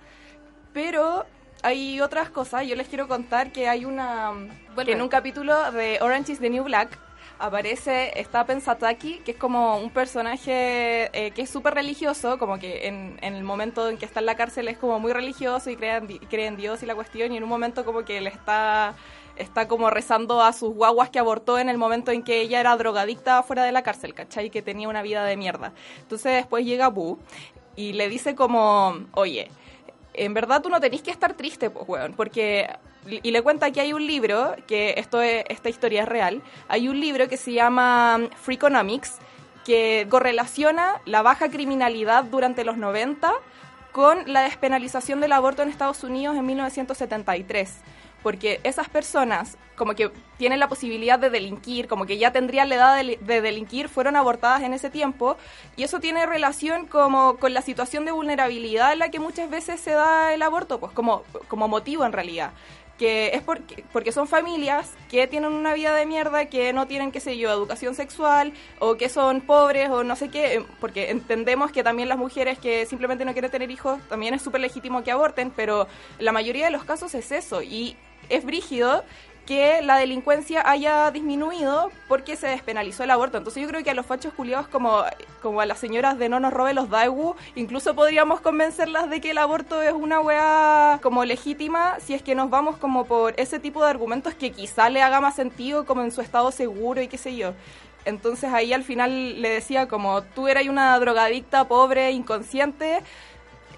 Pero hay otras cosas. Yo les quiero contar que hay una... Que en un capítulo de Orange is the New Black aparece esta Pensataki, que es como un personaje eh, que es súper religioso, como que en, el momento en que está en la cárcel es como muy religioso y cree en, Dios y la cuestión, y en un momento como que le está está como rezando a sus guaguas que abortó en el momento en que ella era drogadicta fuera de la cárcel, ¿cachai? Que tenía una vida de mierda. Entonces después llega Boo y le dice como, oye, en verdad tú no tenés que estar triste, pues, weón, porque... Y le cuenta que hay un libro, que esto es- esta historia es real, hay un libro que se llama Freakonomics, que correlaciona la baja criminalidad durante los 90 con la despenalización del aborto en Estados Unidos en 1973. Porque esas personas, como que tienen la posibilidad de delinquir, como que ya tendrían la edad de, de delinquir, fueron abortadas en ese tiempo. Y eso tiene relación como con la situación de vulnerabilidad en la que muchas veces se da el aborto, pues como, como motivo en realidad que es porque, porque son familias que tienen una vida de mierda, que no tienen, qué sé yo, educación sexual, o que son pobres, o no sé qué, eh, porque entendemos que también las mujeres que simplemente no quieren tener hijos, también es súper legítimo que aborten, pero la mayoría de los casos es eso, y es brígido que la delincuencia haya disminuido porque se despenalizó el aborto. Entonces yo creo que a los fachos culiados como, como a las señoras de no nos robe los daegu, incluso podríamos convencerlas de que el aborto es una weá como legítima si es que nos vamos como por ese tipo de argumentos que quizá le haga más sentido como en su estado seguro y qué sé yo. Entonces ahí al final le decía como tú eras una drogadicta pobre, inconsciente,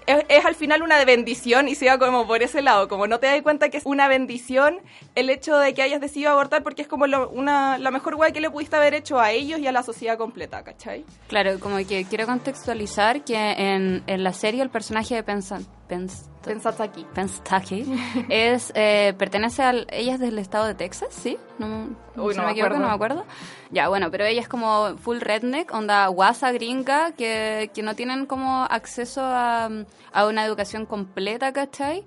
es, es al final una bendición y se va como por ese lado, como no te das cuenta que es una bendición el hecho de que hayas decidido abortar porque es como una, la mejor guay que le pudiste haber hecho a ellos y a la sociedad completa, ¿cachai? Claro, como que quiero contextualizar que en, en la serie el personaje de Pensa, Pens- Pensad aquí. Penstaki (laughs) es eh, pertenece al ella es del estado de Texas sí no, Uy, no me me equivoco no me acuerdo ya bueno pero ella es como full redneck onda guasa gringa que, que no tienen como acceso a, a una educación completa ¿cachai?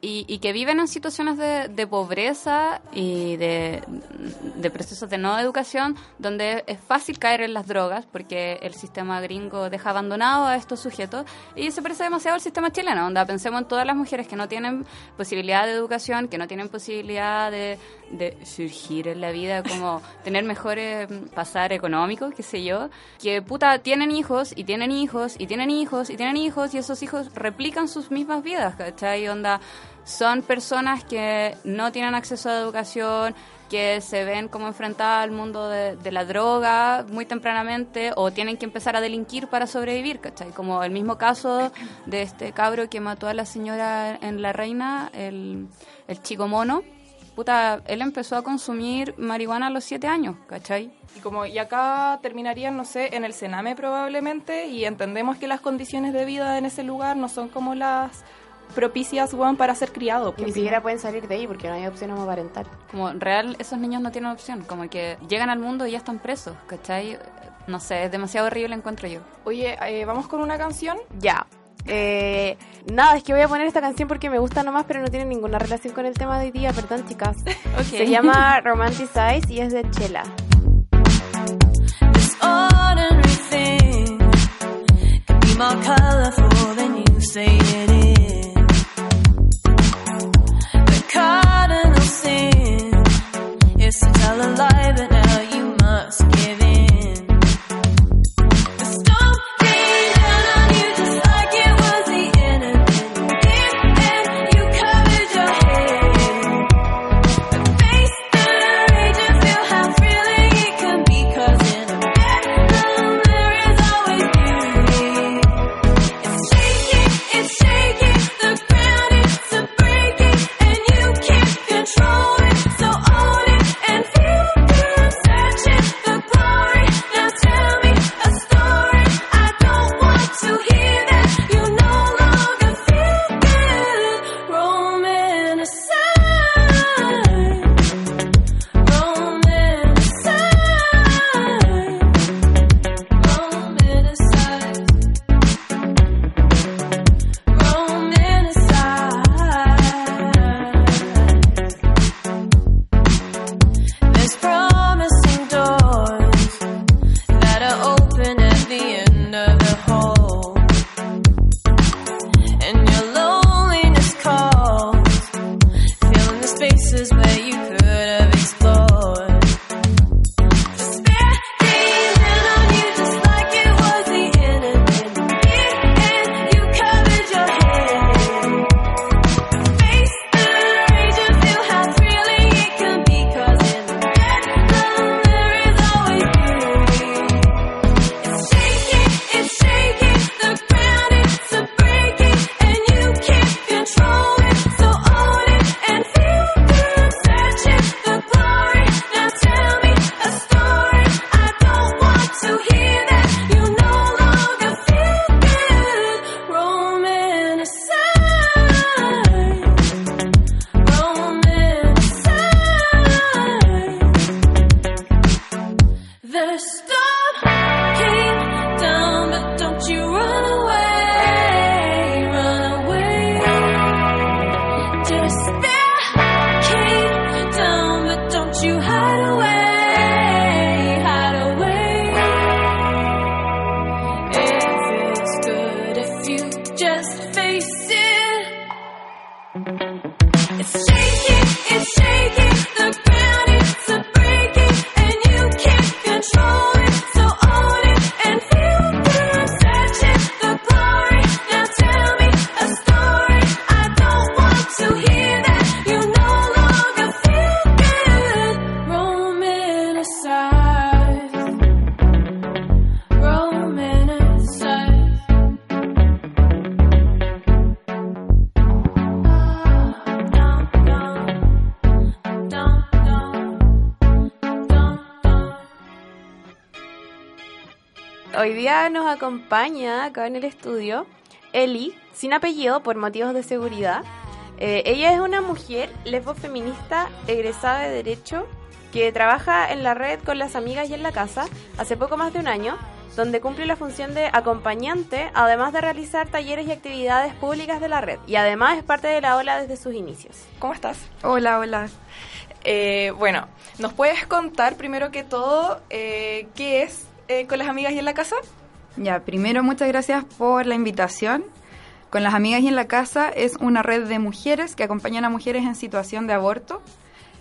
Y, y que viven en situaciones de, de pobreza y de, de procesos de no educación donde es fácil caer en las drogas porque el sistema gringo deja abandonado a estos sujetos y se parece demasiado al sistema chileno. Onda, pensemos en todas las mujeres que no tienen posibilidad de educación, que no tienen posibilidad de, de surgir en la vida, como (laughs) tener mejores pasar económicos, qué sé yo, que puta tienen hijos y tienen hijos y tienen hijos y tienen hijos y esos hijos replican sus mismas vidas, ¿cachai? Onda, son personas que no tienen acceso a educación, que se ven como enfrentadas al mundo de, la droga muy tempranamente o tienen que empezar a delinquir para sobrevivir, ¿cachai? Como el mismo caso de este cabro que mató a la señora en La Reina, el, el chico mono. Puta, él empezó a consumir marihuana a los siete años, ¿cachai? Y como y acá terminarían, no sé, en el Sename probablemente, y entendemos que las condiciones de vida en ese lugar no son como las propicias, weón, para ser criado. Que pues. ni siquiera pueden salir de ahí porque no hay opción homoparental. Como real, esos niños no tienen opción, como que llegan al mundo y ya están presos, ¿cachai? No sé, es demasiado horrible encuentro yo. Oye, eh, vamos con una canción. Ya. Eh, nada, es que voy a poner esta canción porque me gusta nomás, pero no tiene ninguna relación con el tema de hoy día, perdón, chicas. (laughs) Se llama Romanticize y es de Chela. More colorful than you say it is. Día nos acompaña acá en el estudio Eli, sin apellido por motivos de seguridad. Eh, ella es una mujer lesbofeminista egresada de Derecho que trabaja en la red con las amigas y en la casa hace poco más de un año, donde cumple la función de acompañante, además de realizar talleres y actividades públicas de la red. Y además es parte de la ola desde sus inicios. ¿Cómo estás? Hola, hola. Eh, bueno, ¿nos puedes contar primero que todo eh, qué es eh, con las amigas y en la casa? Ya, primero muchas gracias por la invitación. Con las amigas y en la casa es una red de mujeres que acompañan a mujeres en situación de aborto.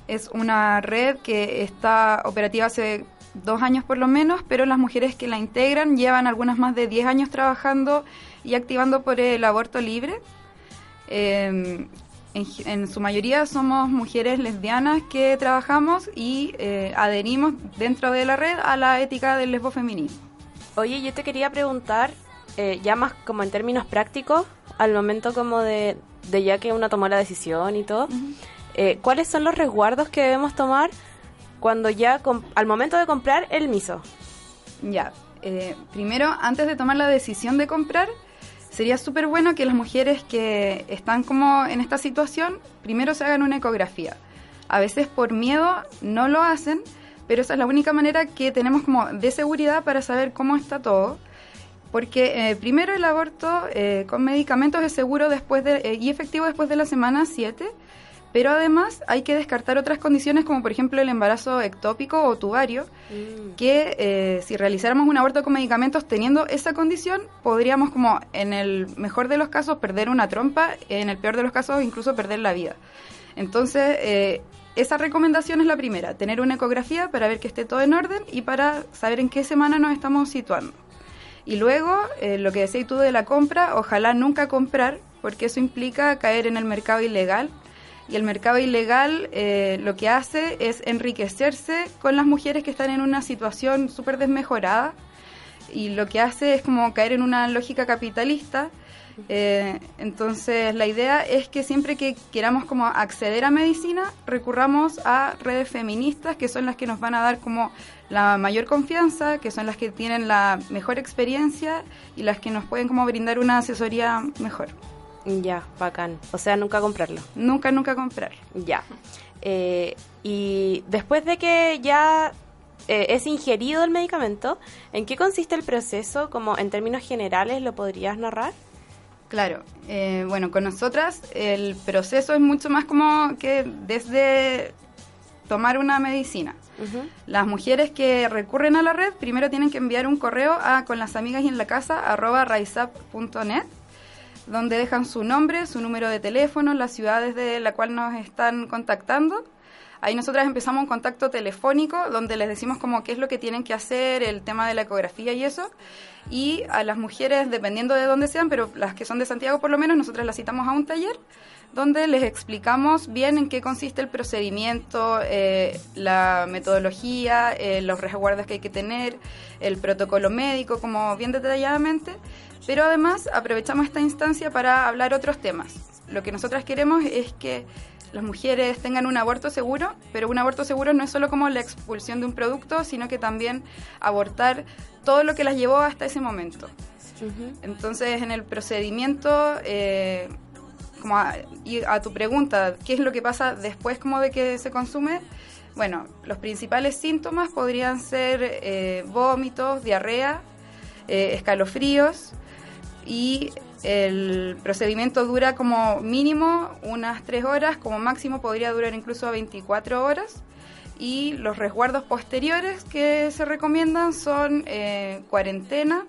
Es una red que está operativa hace dos años por lo menos, pero las mujeres que la integran llevan algunas más de 10 años trabajando y activando por el aborto libre. Eh, en, en su mayoría somos mujeres lesbianas que trabajamos y eh, adherimos dentro de la red a la ética del lesbofeminismo. Oye, yo te quería preguntar, eh, ya más como en términos prácticos, al momento como de, de ya que uno tomó la decisión y todo, eh, ¿cuáles son los resguardos que debemos tomar cuando ya, al momento de comprar el miso? Ya, eh, primero, antes de tomar la decisión de comprar, sería súper bueno que las mujeres que están como en esta situación, primero se hagan una ecografía. A veces por miedo no lo hacen, pero esa es la única manera que tenemos como de seguridad para saber cómo está todo. Porque eh, primero el aborto eh, con medicamentos es seguro después de, eh, y efectivo después de la semana 7, pero además hay que descartar otras condiciones como por ejemplo el embarazo ectópico o tubario, que eh, si realizáramos un aborto con medicamentos teniendo esa condición, podríamos como en el mejor de los casos perder una trompa, en el peor de los casos incluso perder la vida. Entonces, eh, esa recomendación es la primera, tener una ecografía para ver que esté todo en orden y para saber en qué semana nos estamos situando. Y luego, eh, lo que decías tú de la compra, ojalá nunca comprar, porque eso implica caer en el mercado ilegal. Y el mercado ilegal eh, lo que hace es enriquecerse con las mujeres que están en una situación súper desmejorada. Y lo que hace es como caer en una lógica capitalista. Eh, entonces, la idea es que siempre que queramos como acceder a medicina, recurramos a redes feministas, que son las que nos van a dar como la mayor confianza, que son las que tienen la mejor experiencia y las que nos pueden como brindar una asesoría mejor. Ya, bacán. O sea, nunca comprarlo. Nunca, nunca comprar. Ya. Eh, y después de que ya eh, es ingerido el medicamento, ¿en qué consiste el proceso? Como en términos generales, ¿lo podrías narrar? Claro, eh, bueno, con nosotras el proceso es mucho más como que desde tomar una medicina. Las mujeres que recurren a la red primero tienen que enviar un correo a con las amigas y en la casa arroba raizap.net donde dejan su nombre, su número de teléfono, las ciudades de la cual nos están contactando. Ahí nosotras empezamos un contacto telefónico donde les decimos como qué es lo que tienen que hacer, el tema de la ecografía y eso. Y a las mujeres, dependiendo de dónde sean, pero las que son de Santiago por lo menos, nosotras las citamos a un taller donde les explicamos bien en qué consiste el procedimiento, eh, la metodología, eh, los resguardos que hay que tener, el protocolo médico, como bien detalladamente. Pero además aprovechamos esta instancia para hablar otros temas. Lo que nosotras queremos es que las mujeres tengan un aborto seguro, pero un aborto seguro no es solo como la expulsión de un producto, sino que también abortar todo lo que las llevó hasta ese momento. Entonces, en el procedimiento, eh, como a, y a tu pregunta, ¿qué es lo que pasa después como de que se consume? Bueno, los principales síntomas podrían ser eh, vómitos, diarrea, eh, escalofríos y el procedimiento dura como mínimo unas 3 horas, como máximo podría durar incluso 24 horas. Y los resguardos posteriores que se recomiendan son eh, cuarentena,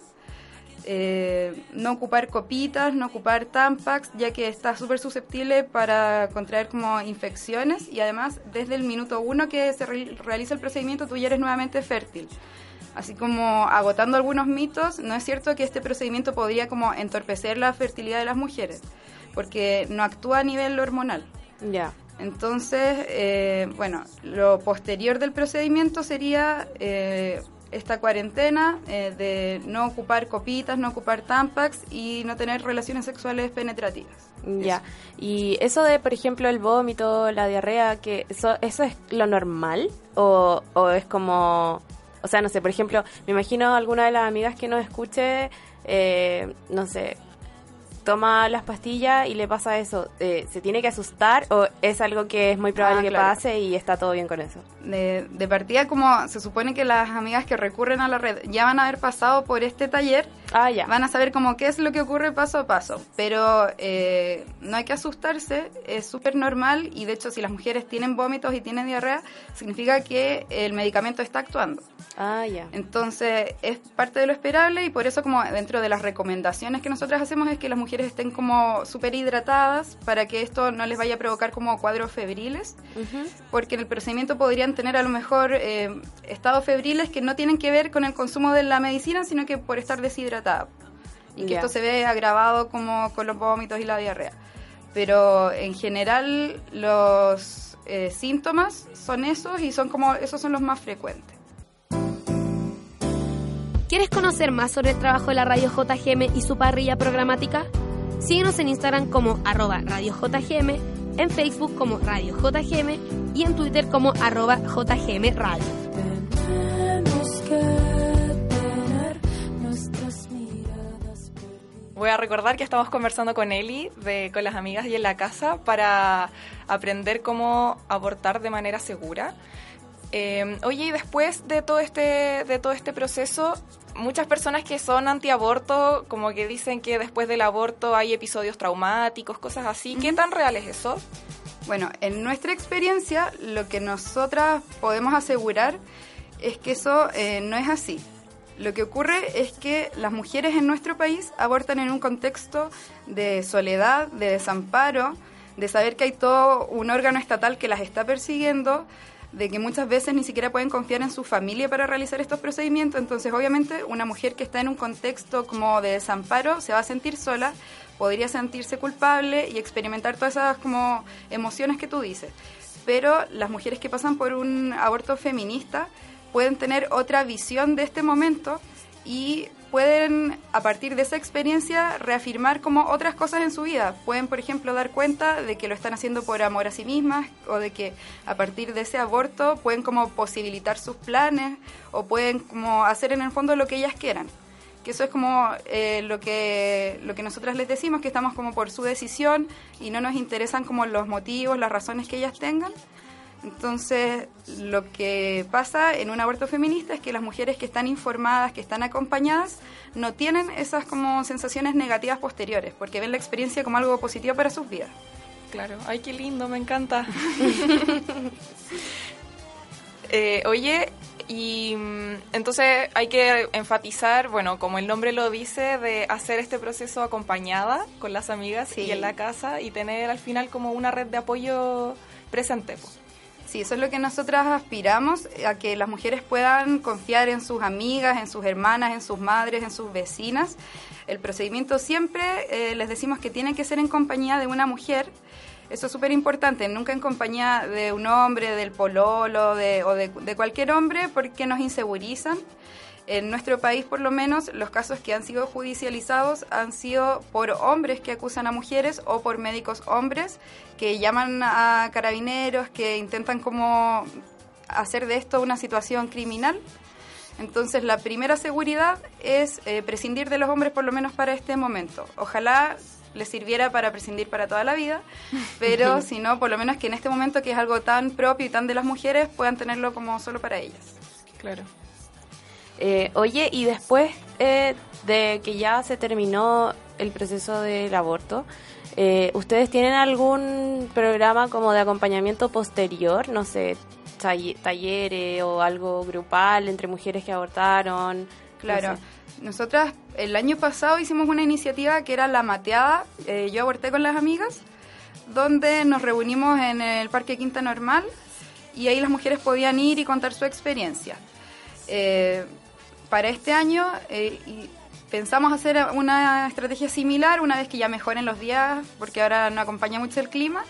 eh, no ocupar copitas, no ocupar tampax, ya que está súper susceptible para contraer como infecciones y además desde el minuto uno que se re- realiza el procedimiento tú ya eres nuevamente fértil. Así como agotando algunos mitos, no es cierto que este procedimiento podría como entorpecer la fertilidad de las mujeres, porque no actúa a nivel hormonal. Ya. Entonces, eh, bueno, lo posterior del procedimiento sería eh, esta cuarentena eh, de no ocupar copitas, no ocupar tampax y no tener relaciones sexuales penetrativas. Ya. Y eso de, por ejemplo, el vómito, la diarrea, que eso, eso es lo normal o, o es como, o sea, no sé, por ejemplo, me imagino alguna de las amigas que nos escuche, eh, no sé, toma las pastillas y le pasa eso, eh, ¿se tiene que asustar o es algo que es muy probable Ah, que claro. pase y está todo bien con eso? De, de partida, como se supone que las amigas que recurren a la red ya van a haber pasado por este taller, Ah, ya. van a saber como qué es lo que ocurre paso a paso. Pero eh, no hay que asustarse, es súper normal y de hecho si las mujeres tienen vómitos y tienen diarrea, significa que el medicamento está actuando. Ah, ya. Entonces es parte de lo esperable y por eso como dentro de las recomendaciones que nosotras hacemos es que las mujeres estén como súper hidratadas para que esto no les vaya a provocar como cuadros febriles porque en el procedimiento podrían tener a lo mejor eh, estados febriles que no tienen que ver con el consumo de la medicina sino que por estar deshidratada y que Ya. esto se ve agravado como con los vómitos y la diarrea pero en general los eh, síntomas son esos y son como esos son los más frecuentes ¿Quieres conocer más sobre el trabajo de la radio JGM y su parrilla programática? Síguenos en Instagram como arroba radio JGM, en Facebook como radio JGM y en Twitter como arroba JGM Radio. Voy a recordar que estamos conversando con Eli, de, con las amigas y en la casa, para aprender cómo abortar de manera segura. Eh, oye, y después de todo este de todo este proceso, muchas personas que son antiaborto, como que dicen que después del aborto hay episodios traumáticos, cosas así. ¿Qué tan real es eso? Bueno, en nuestra experiencia, lo que nosotras podemos asegurar es que eso eh, no es así. Lo que ocurre es que las mujeres en nuestro país abortan en un contexto de soledad, de desamparo, de saber que hay todo un órgano estatal que las está persiguiendo, de que muchas veces ni siquiera pueden confiar en su familia para realizar estos procedimientos. Entonces, obviamente, una mujer que está en un contexto como de desamparo se va a sentir sola, podría sentirse culpable y experimentar todas esas como emociones que tú dices. Pero las mujeres que pasan por un aborto feminista pueden tener otra visión de este momento y pueden a partir de esa experiencia reafirmar como otras cosas en su vida. Pueden, por ejemplo, dar cuenta de que lo están haciendo por amor a sí mismas o de que a partir de ese aborto pueden como posibilitar sus planes o pueden como hacer en el fondo lo que ellas quieran. Que eso es como eh, lo que lo que nosotras les decimos, que estamos como por su decisión y no nos interesan como los motivos, las razones que ellas tengan. Entonces, lo que pasa en un aborto feminista es que las mujeres que están informadas, que están acompañadas, no tienen esas como sensaciones negativas posteriores, porque ven la experiencia como algo positivo para sus vidas. Claro, ay, qué lindo, me encanta. (laughs) Eh, oye, y mm, entonces hay que enfatizar, bueno, como el nombre lo dice, de hacer este proceso acompañada con las amigas Sí. y en la casa y tener al final como una red de apoyo presente. po. Sí, eso es lo que nosotras aspiramos, a que las mujeres puedan confiar en sus amigas, en sus hermanas, en sus madres, en sus vecinas. El procedimiento siempre eh, les decimos que tiene que ser en compañía de una mujer. Eso es súper importante, nunca en compañía de un hombre, del pololo de, o de, de cualquier hombre, porque nos insegurizan. En nuestro país, por lo menos, los casos que han sido judicializados han sido por hombres que acusan a mujeres o por médicos hombres que llaman a carabineros, que intentan como hacer de esto una situación criminal. Entonces, la primera seguridad es eh, prescindir de los hombres, por lo menos para este momento. Ojalá les sirviera para prescindir para toda la vida, pero (laughs) si no, por lo menos que en este momento que es algo tan propio y tan de las mujeres, puedan tenerlo como solo para ellas. Claro. Eh, oye, y después eh, de que ya se terminó el proceso del aborto, eh, ¿ustedes tienen algún programa como de acompañamiento posterior? No sé, talle- talleres o algo grupal entre mujeres que abortaron. no Claro. sé. Nosotras el año pasado hicimos una iniciativa que era la mateada, eh, yo aborté con las amigas, donde nos reunimos en el Parque Quinta Normal y ahí las mujeres podían ir y contar su experiencia. Eh, para este año eh, y pensamos hacer una estrategia similar una vez que ya mejoren los días, porque ahora no acompaña mucho el clima.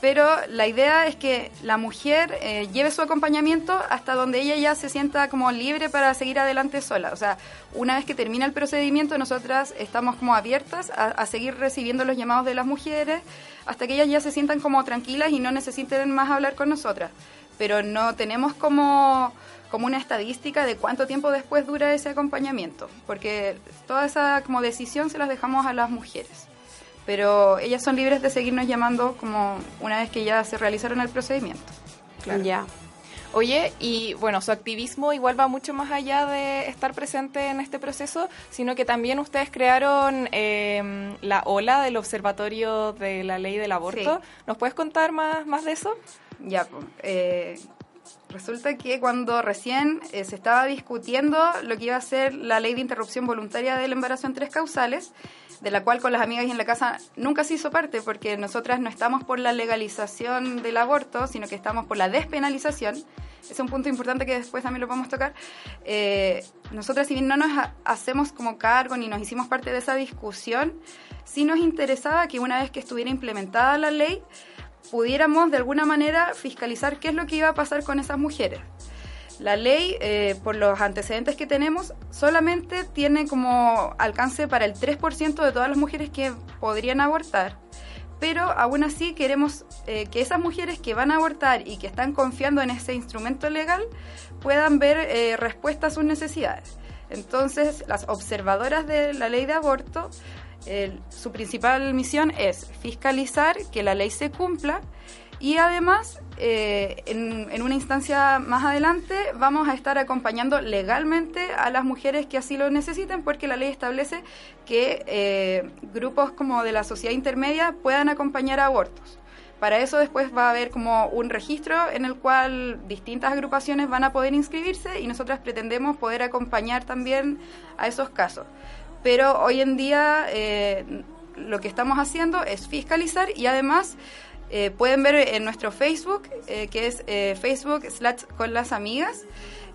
Pero la idea es que la mujer eh, lleve su acompañamiento hasta donde ella ya se sienta como libre para seguir adelante sola. O sea, una vez que termina el procedimiento, nosotras estamos como abiertas a, a seguir recibiendo los llamados de las mujeres hasta que ellas ya se sientan como tranquilas y no necesiten más hablar con nosotras. Pero no tenemos como, como una estadística de cuánto tiempo después dura ese acompañamiento, porque toda esa como decisión se las dejamos a las mujeres pero ellas son libres de seguirnos llamando como una vez que ya se realizaron el procedimiento. Ya. Oye, y bueno, su activismo igual va mucho más allá de estar presente en este proceso, sino que también ustedes crearon eh, la ola del Observatorio de la Ley del Aborto. Sí. ¿Nos puedes contar más, más de eso? Ya, pues, eh, resulta que cuando recién eh, se estaba discutiendo lo que iba a ser la ley de interrupción voluntaria del embarazo en tres causales, de la cual con las amigas y en la casa nunca se hizo parte, porque nosotras no estamos por la legalización del aborto, sino que estamos por la despenalización. Es un punto importante que después también lo podemos tocar. Eh, nosotras, si bien no nos ha- hacemos como cargo ni nos hicimos parte de esa discusión, sí nos interesaba que una vez que estuviera implementada la ley, pudiéramos de alguna manera fiscalizar qué es lo que iba a pasar con esas mujeres. La ley, eh, por los antecedentes que tenemos, solamente tiene como alcance para el 3% de todas las mujeres que podrían abortar. Pero aún así queremos eh, que esas mujeres que van a abortar y que están confiando en ese instrumento legal puedan ver eh, respuesta a sus necesidades. Entonces, las observadoras de la ley de aborto, su principal misión es fiscalizar que la ley se cumpla y además, eh, en, en una instancia más adelante, vamos a estar acompañando legalmente a las mujeres que así lo necesiten, porque la ley establece que eh, grupos como de la sociedad intermedia puedan acompañar a abortos. Para eso después va a haber como un registro en el cual distintas agrupaciones van a poder inscribirse y nosotras pretendemos poder acompañar también a esos casos. Pero hoy en día eh, lo que estamos haciendo es fiscalizar y además eh, pueden ver en nuestro Facebook, eh, que es Facebook slash con las amigas,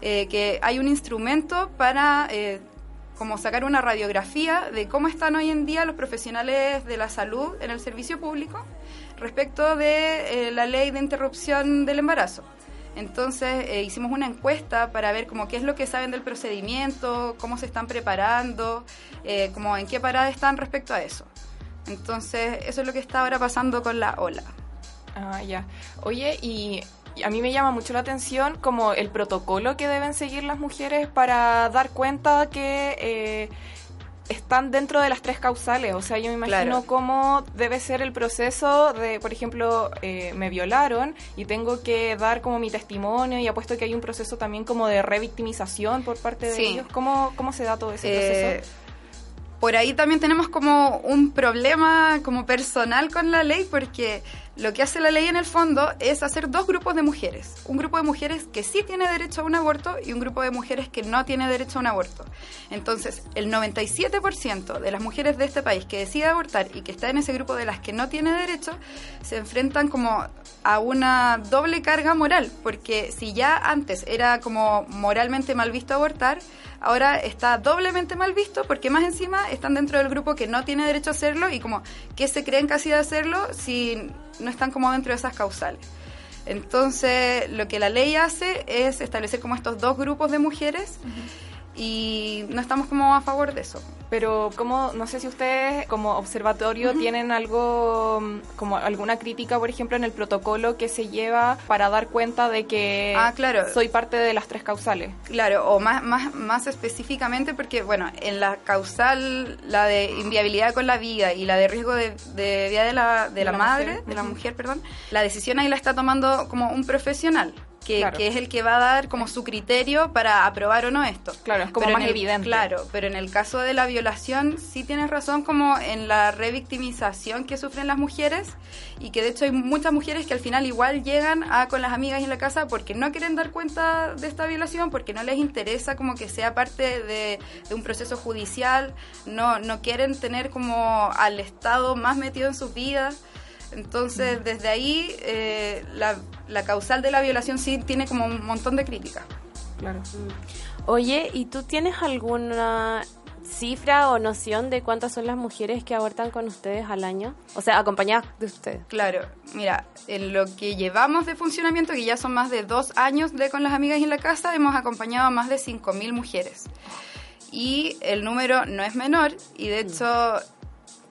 que hay un instrumento para como sacar una radiografía de cómo están hoy en día los profesionales de la salud en el servicio público respecto de la ley de interrupción del embarazo. Entonces eh, hicimos una encuesta para ver como qué es lo que saben del procedimiento, cómo se están preparando, eh, en qué parada están respecto a eso. Entonces eso es lo que está ahora pasando con la ola. Ah, ya. Oye, y, y a mí me llama mucho la atención como el protocolo que deben seguir las mujeres para dar cuenta que eh, están dentro de las tres causales. O sea, yo me imagino Claro. cómo debe ser el proceso de, por ejemplo, eh, me violaron y tengo que dar como mi testimonio y apuesto que hay un proceso también como de revictimización por parte de Sí. ellos. ¿Cómo, ¿Cómo se da todo ese Eh, proceso? por ahí también tenemos como un problema como personal con la ley porque lo que hace la ley en el fondo es hacer dos grupos de mujeres. Un grupo de mujeres que sí tiene derecho a un aborto y un grupo de mujeres que no tiene derecho a un aborto. Entonces, el 97% de las mujeres de este país que decide abortar y que está en ese grupo de las que no tiene derecho, se enfrentan como a una doble carga moral, porque si ya antes era como moralmente mal visto abortar, ahora está doblemente mal visto porque más encima están dentro del grupo que no tiene derecho a hacerlo y como que se creen casi de hacerlo si no están como dentro de esas causales. Entonces, lo que la ley hace es establecer como estos dos grupos de mujeres y no estamos como a favor de eso. Pero como no sé si ustedes como observatorio tienen algo mm, como alguna crítica, por ejemplo, en el protocolo que se lleva para dar cuenta de que Ah, claro. soy parte de las tres causales. Claro, o más, más, más específicamente porque, bueno, en la causal, la de inviabilidad con la vida y la de riesgo de, de vida de la, de la la madre, mujer. de la mujer, perdón, la decisión ahí la está tomando como un profesional. Que, Claro. que es el que va a dar como su criterio para aprobar o no esto. Claro, es como Pero más el- evidente. Claro, pero en el caso de la violación sí tienes razón como en la revictimización que sufren las mujeres y que de hecho hay muchas mujeres que al final igual llegan a con las amigas en la casa porque no quieren dar cuenta de esta violación, porque no les interesa como que sea parte de, de un proceso judicial, no, no quieren tener como al Estado más metido en sus vidas. Entonces, desde ahí, eh, la, la causal de la violación sí tiene como un montón de críticas. Claro. Oye, ¿y tú tienes alguna cifra o noción de cuántas son las mujeres que abortan con ustedes al año? O sea, acompañadas de ustedes. Claro, mira, en lo que llevamos de funcionamiento, que ya son más de dos años de con las amigas en la casa, hemos acompañado a más de 5.000 mujeres. Y el número no es menor y de hecho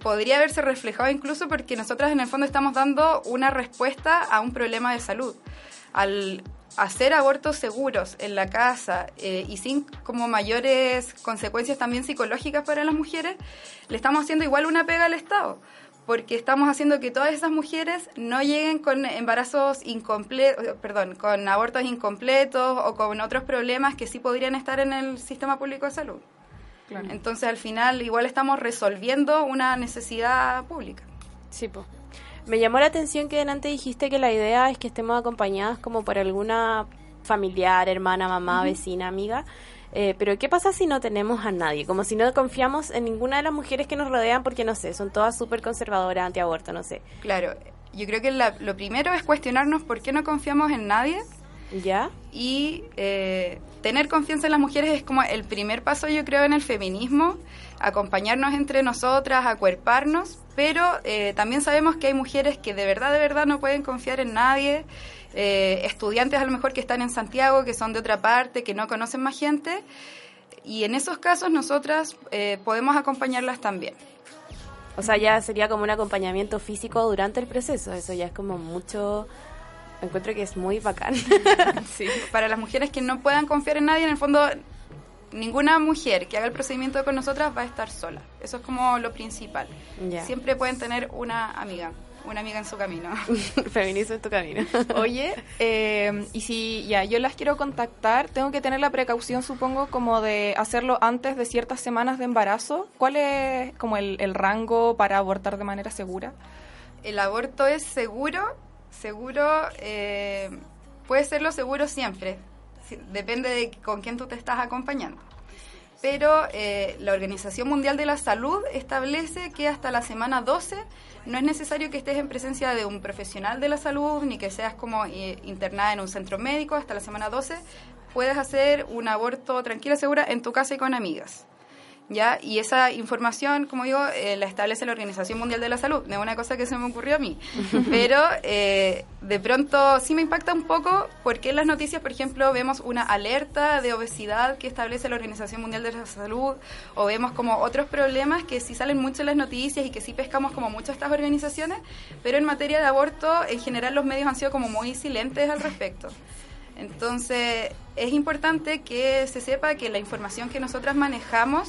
podría haberse reflejado incluso porque nosotras en el fondo estamos dando una respuesta a un problema de salud. Al hacer abortos seguros en la casa eh, y sin como mayores consecuencias también psicológicas para las mujeres, le estamos haciendo igual una pega al Estado porque estamos haciendo que todas esas mujeres no lleguen con embarazos incompletos, perdón, con abortos incompletos o con otros problemas que sí podrían estar en el sistema público de salud. Entonces, al final, igual estamos resolviendo una necesidad pública. Sí, po. Me llamó la atención que delante dijiste que la idea es que estemos acompañadas como por alguna familiar, hermana, mamá, vecina, amiga. Eh, pero ¿qué pasa si no tenemos a nadie? Como si no confiamos en ninguna de las mujeres que nos rodean porque, no sé, son todas súper conservadoras, antiaborto, no sé. Claro, yo creo que la- lo primero es cuestionarnos por qué no confiamos en nadie ¿Ya? y eh, tener confianza en las mujeres es como el primer paso, yo creo, en el feminismo, acompañarnos entre nosotras, acuerparnos, pero eh, también sabemos que hay mujeres que de verdad, de verdad no pueden confiar en nadie, eh, estudiantes a lo mejor que están en Santiago, que son de otra parte, que no conocen más gente, y en esos casos nosotras eh, podemos acompañarlas también. O sea, ya sería como un acompañamiento físico durante el proceso. Eso ya es como mucho... Encuentro que es muy bacán. (laughs) Sí, para las mujeres que no puedan confiar en nadie, en el fondo, ninguna mujer que haga el procedimiento con nosotras va a estar sola. Eso es como lo principal. Siempre pueden tener una amiga, una amiga en su camino. (laughs) Feminismo en tu camino. (laughs) Oye, eh, y si ya yo las quiero contactar, tengo que tener la precaución, supongo, como de hacerlo antes de ciertas semanas de embarazo. ¿Cuál es como el, el rango para abortar de manera segura? El aborto es seguro, seguro, eh, puede serlo seguro siempre. Depende de con quién tú te estás acompañando. Pero eh, la Organización Mundial de la Salud establece que hasta la semana 12 no es necesario que estés en presencia de un profesional de la salud ni que seas como eh, internada en un centro médico. Hasta la semana 12 puedes hacer un aborto tranquila, segura en tu casa y con amigas. ¿Ya? Y esa información, como digo, eh, la establece la Organización Mundial de la Salud. No es una cosa que se me ocurrió a mí. (laughs) Pero eh, de pronto sí me impacta un poco porque en las noticias, por ejemplo, vemos una alerta de obesidad que establece la Organización Mundial de la Salud o vemos como otros problemas que sí salen mucho en las noticias y que sí pescamos como mucho estas organizaciones, pero en materia de aborto, en general los medios han sido como muy silentes al respecto. Entonces, es importante que se sepa que la información que nosotras manejamos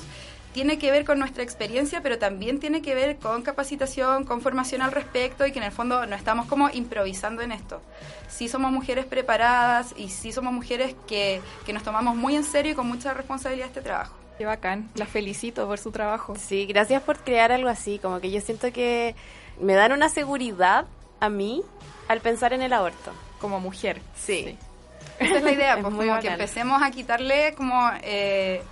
tiene que ver con nuestra experiencia, pero también tiene que ver con capacitación, con formación al respecto y que en el fondo no estamos como improvisando en esto. Sí somos mujeres preparadas y sí somos mujeres que, que nos tomamos muy en serio y con mucha responsabilidad este trabajo. Qué bacán. Las felicito por su trabajo. Sí, gracias por crear algo así. Como que yo siento que me dan una seguridad a mí al pensar en el aborto. Como mujer. Sí. Esa es la idea, (laughs) Es pues como que empecemos a quitarle como eh,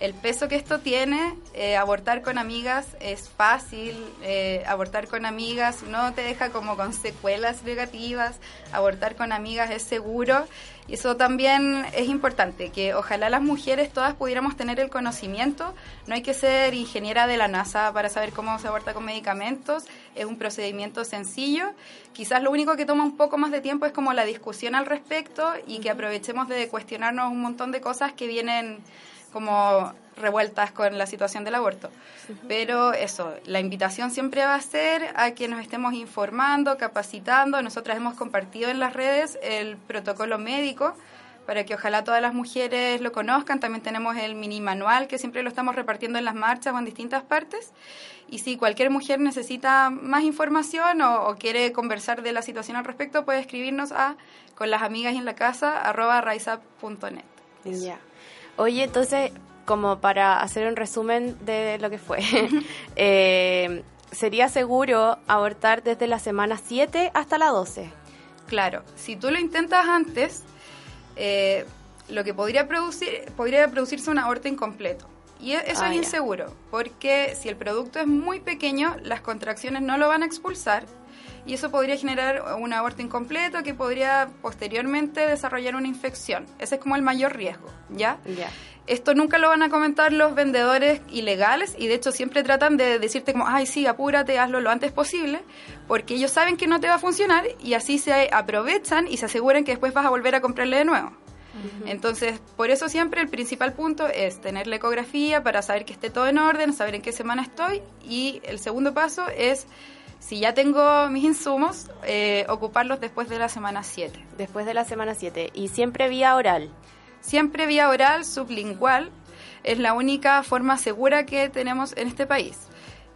el peso que esto tiene. Eh, abortar con amigas es fácil, eh, abortar con amigas no te deja como con secuelas negativas, abortar con amigas es seguro. Y eso también es importante, que ojalá las mujeres todas pudiéramos tener el conocimiento. No hay que ser ingeniera de la NASA para saber cómo se aborta con medicamentos. Es un procedimiento sencillo. Quizás lo único que toma un poco más de tiempo es como la discusión al respecto y que aprovechemos de cuestionarnos un montón de cosas que vienen como revueltas con la situación del aborto. Pero eso, la invitación siempre va a ser a que nos estemos informando, capacitando. Nosotras hemos compartido en las redes el protocolo médico para que ojalá todas las mujeres lo conozcan. También tenemos el mini manual que siempre lo estamos repartiendo en las marchas o en distintas partes. Y si cualquier mujer necesita más información o, o quiere conversar de la situación al respecto, puede escribirnos a con las amigas en la casa arroba riseup.net. Ya. Oye, entonces, como para hacer un resumen de lo que fue, (laughs) eh, ¿sería seguro abortar desde la semana 7 hasta la 12? Claro, si tú lo intentas antes, eh, lo que podría producir podría producirse un aborto incompleto. Y e- eso Ah, es inseguro, porque si el producto es muy pequeño, las contracciones no lo van a expulsar y eso podría generar un aborto incompleto que podría posteriormente desarrollar una infección. Ese es como el mayor riesgo, ¿ya? Esto nunca lo van a comentar los vendedores ilegales y de hecho siempre tratan de decirte como, ay sí, apúrate, hazlo lo antes posible, porque ellos saben que no te va a funcionar y así se aprovechan y se aseguran que después vas a volver a comprarle de nuevo. Entonces, por eso siempre el principal punto es tener la ecografía para saber que esté todo en orden, saber en qué semana estoy y el segundo paso es, si ya tengo mis insumos, eh, ocuparlos después de la semana 7. Después de la semana 7. Y siempre vía oral. Siempre vía oral, sublingual, es la única forma segura que tenemos en este país.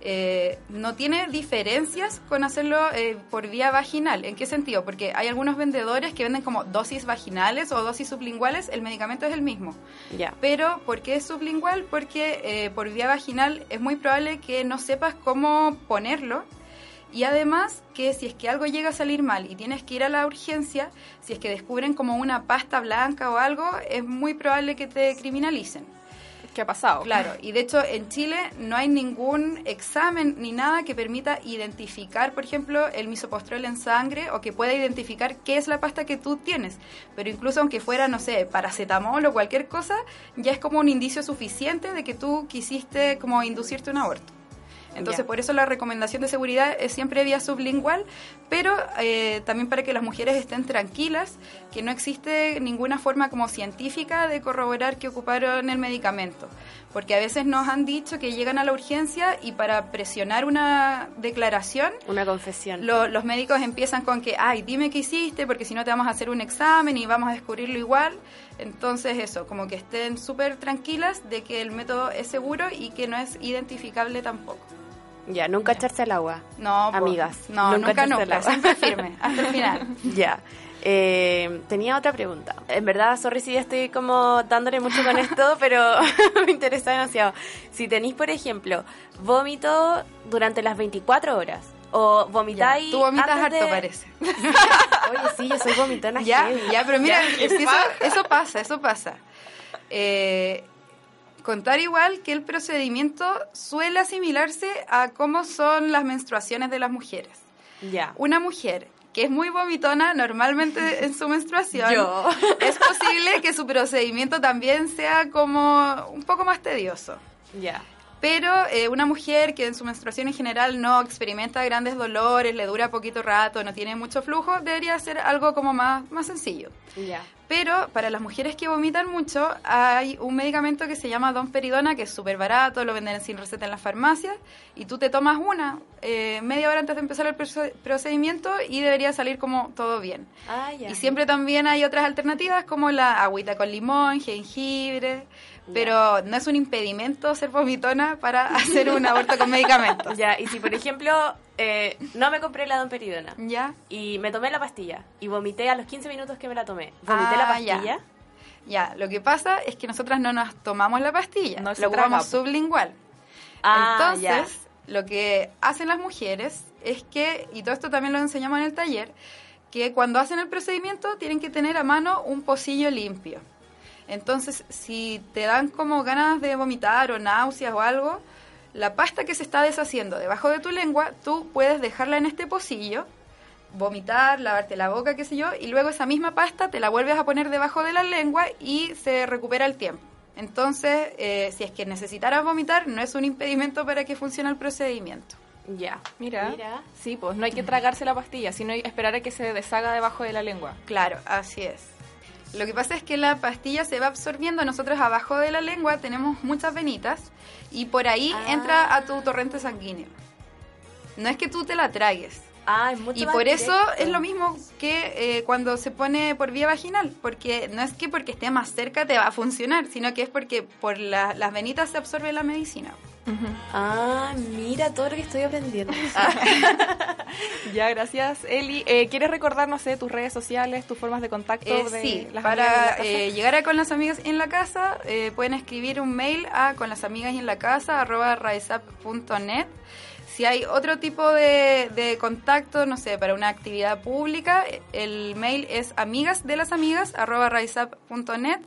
Eh, no tiene diferencias con hacerlo eh, por vía vaginal. ¿En qué sentido? Porque hay algunos vendedores que venden como dosis vaginales o dosis sublinguales, el medicamento es el mismo. Ya. Pero, ¿por qué es sublingual? Porque eh, por vía vaginal es muy probable que no sepas cómo ponerlo. Y además que si es que algo llega a salir mal y tienes que ir a la urgencia, si es que descubren como una pasta blanca o algo, es muy probable que te criminalicen. ¿Qué ha pasado? Claro, y de hecho en Chile no hay ningún examen ni nada que permita identificar, por ejemplo, el misopostrol en sangre o que pueda identificar qué es la pasta que tú tienes. Pero incluso aunque fuera, no sé, paracetamol o cualquier cosa, ya es como un indicio suficiente de que tú quisiste como inducirte un aborto. Entonces, por eso la recomendación de seguridad es siempre vía sublingual, pero eh, también para que las mujeres estén tranquilas, que no existe ninguna forma como científica de corroborar que ocuparon el medicamento. Porque a veces nos han dicho que llegan a la urgencia y para presionar una declaración, Una confesión. lo- los médicos empiezan con que, ay, dime qué hiciste, porque si no te vamos a hacer un examen y vamos a descubrirlo igual. Entonces eso, como que estén súper tranquilas de que el método es seguro y que no es identificable tampoco. Ya, nunca echarse al agua. No. Amigas, No, nunca nunca, nunca. Siempre firme, hasta el final. (laughs) Ya. Eh, tenía otra pregunta. En verdad, sorry si ya estoy como dándole mucho con esto, (laughs) pero (laughs) me interesa demasiado. Si tenéis, por ejemplo, vómito durante las 24 horas o vomitáis. Tú vomitas harto, de- parece. Oye, sí, yo soy vomitona. Ya, heavy. ya, pero mira, Ya. es que eso, eso pasa, eso pasa. Eh, contar igual que el procedimiento suele asimilarse a cómo son las menstruaciones de las mujeres. Ya. Una mujer que es muy vomitona normalmente (laughs) en su menstruación, Yo. (laughs) es posible que su procedimiento también sea como un poco más tedioso. Ya. Pero eh, una mujer que en su menstruación en general no experimenta grandes dolores, le dura poquito rato, no tiene mucho flujo, debería ser algo como más, más sencillo. Ya. Pero para las mujeres que vomitan mucho, hay un medicamento que se llama domperidona, que es súper barato, lo venden sin receta en las farmacias, y tú te tomas una eh, media hora antes de empezar el proce- procedimiento y debería salir como todo bien. Ah. Y siempre también hay otras alternativas como la agüita con limón, jengibre, pero no es un impedimento ser vomitona para (laughs) hacer un aborto con medicamentos. Ya, y si por ejemplo eh, no me compré la domperidona ¿Ya? y me tomé la pastilla y vomité a los 15 minutos que me la tomé, ¿vomité la Ah, ya. pastilla? Ya, lo que pasa es que nosotras no nos tomamos la pastilla, No se lo ocupamos sublingual. Ah, Entonces, lo que hacen las mujeres es que, y todo esto también lo enseñamos en el taller, que cuando hacen el procedimiento tienen que tener a mano un pocillo limpio. Entonces, si te dan como ganas de vomitar o náuseas o algo, la pasta que se está deshaciendo debajo de tu lengua, tú puedes dejarla en este pocillo, vomitar, lavarte la boca, qué sé yo, y luego esa misma pasta te la vuelves a poner debajo de la lengua y se recupera el tiempo. Entonces, eh, si es que necesitaras vomitar, no es un impedimento para que funcione el procedimiento. Ya. Mira. Mira. Sí, pues no hay que tragarse la pastilla, sino hay que esperar a que se deshaga debajo de la lengua. Claro, así es. Lo que pasa es que la pastilla se va absorbiendo. Nosotros abajo de la lengua tenemos muchas venitas y por ahí Ah. entra a tu torrente sanguíneo. No es que tú te la tragues. Ah, es mucho Y más por eso es lo mismo que eh, cuando se pone por vía vaginal, porque no es que porque esté más cerca te va a funcionar, sino que es porque por la- las venitas se absorbe la medicina. Ah, mira todo lo que estoy aprendiendo. (laughs) (laughs) Ya, gracias, Eli. Eh, ¿Quieres recordar, no sé, tus redes sociales, tus formas de contacto? Eh, de sí, las para la eh, llegar a con las amigas en la casa eh, pueden escribir un mail a con las amigas en la casa arroba. Si hay otro tipo de, de contacto, no sé, para una actividad pública, el mail es amigas de las amigas arroba raizap.net.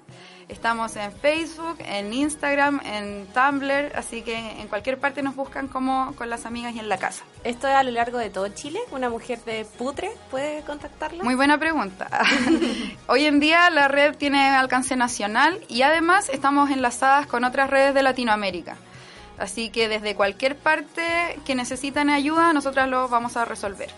Estamos en Facebook, en Instagram, en Tumblr, así que en cualquier parte nos buscan como con las amigas y en la casa. ¿Esto es a lo largo de todo Chile? ¿Una mujer de putre puede contactarla? Muy buena pregunta. (laughs) Hoy en día la red tiene alcance nacional y además estamos enlazadas con otras redes de Latinoamérica. Así que desde cualquier parte que necesitan ayuda, nosotras lo vamos a resolver.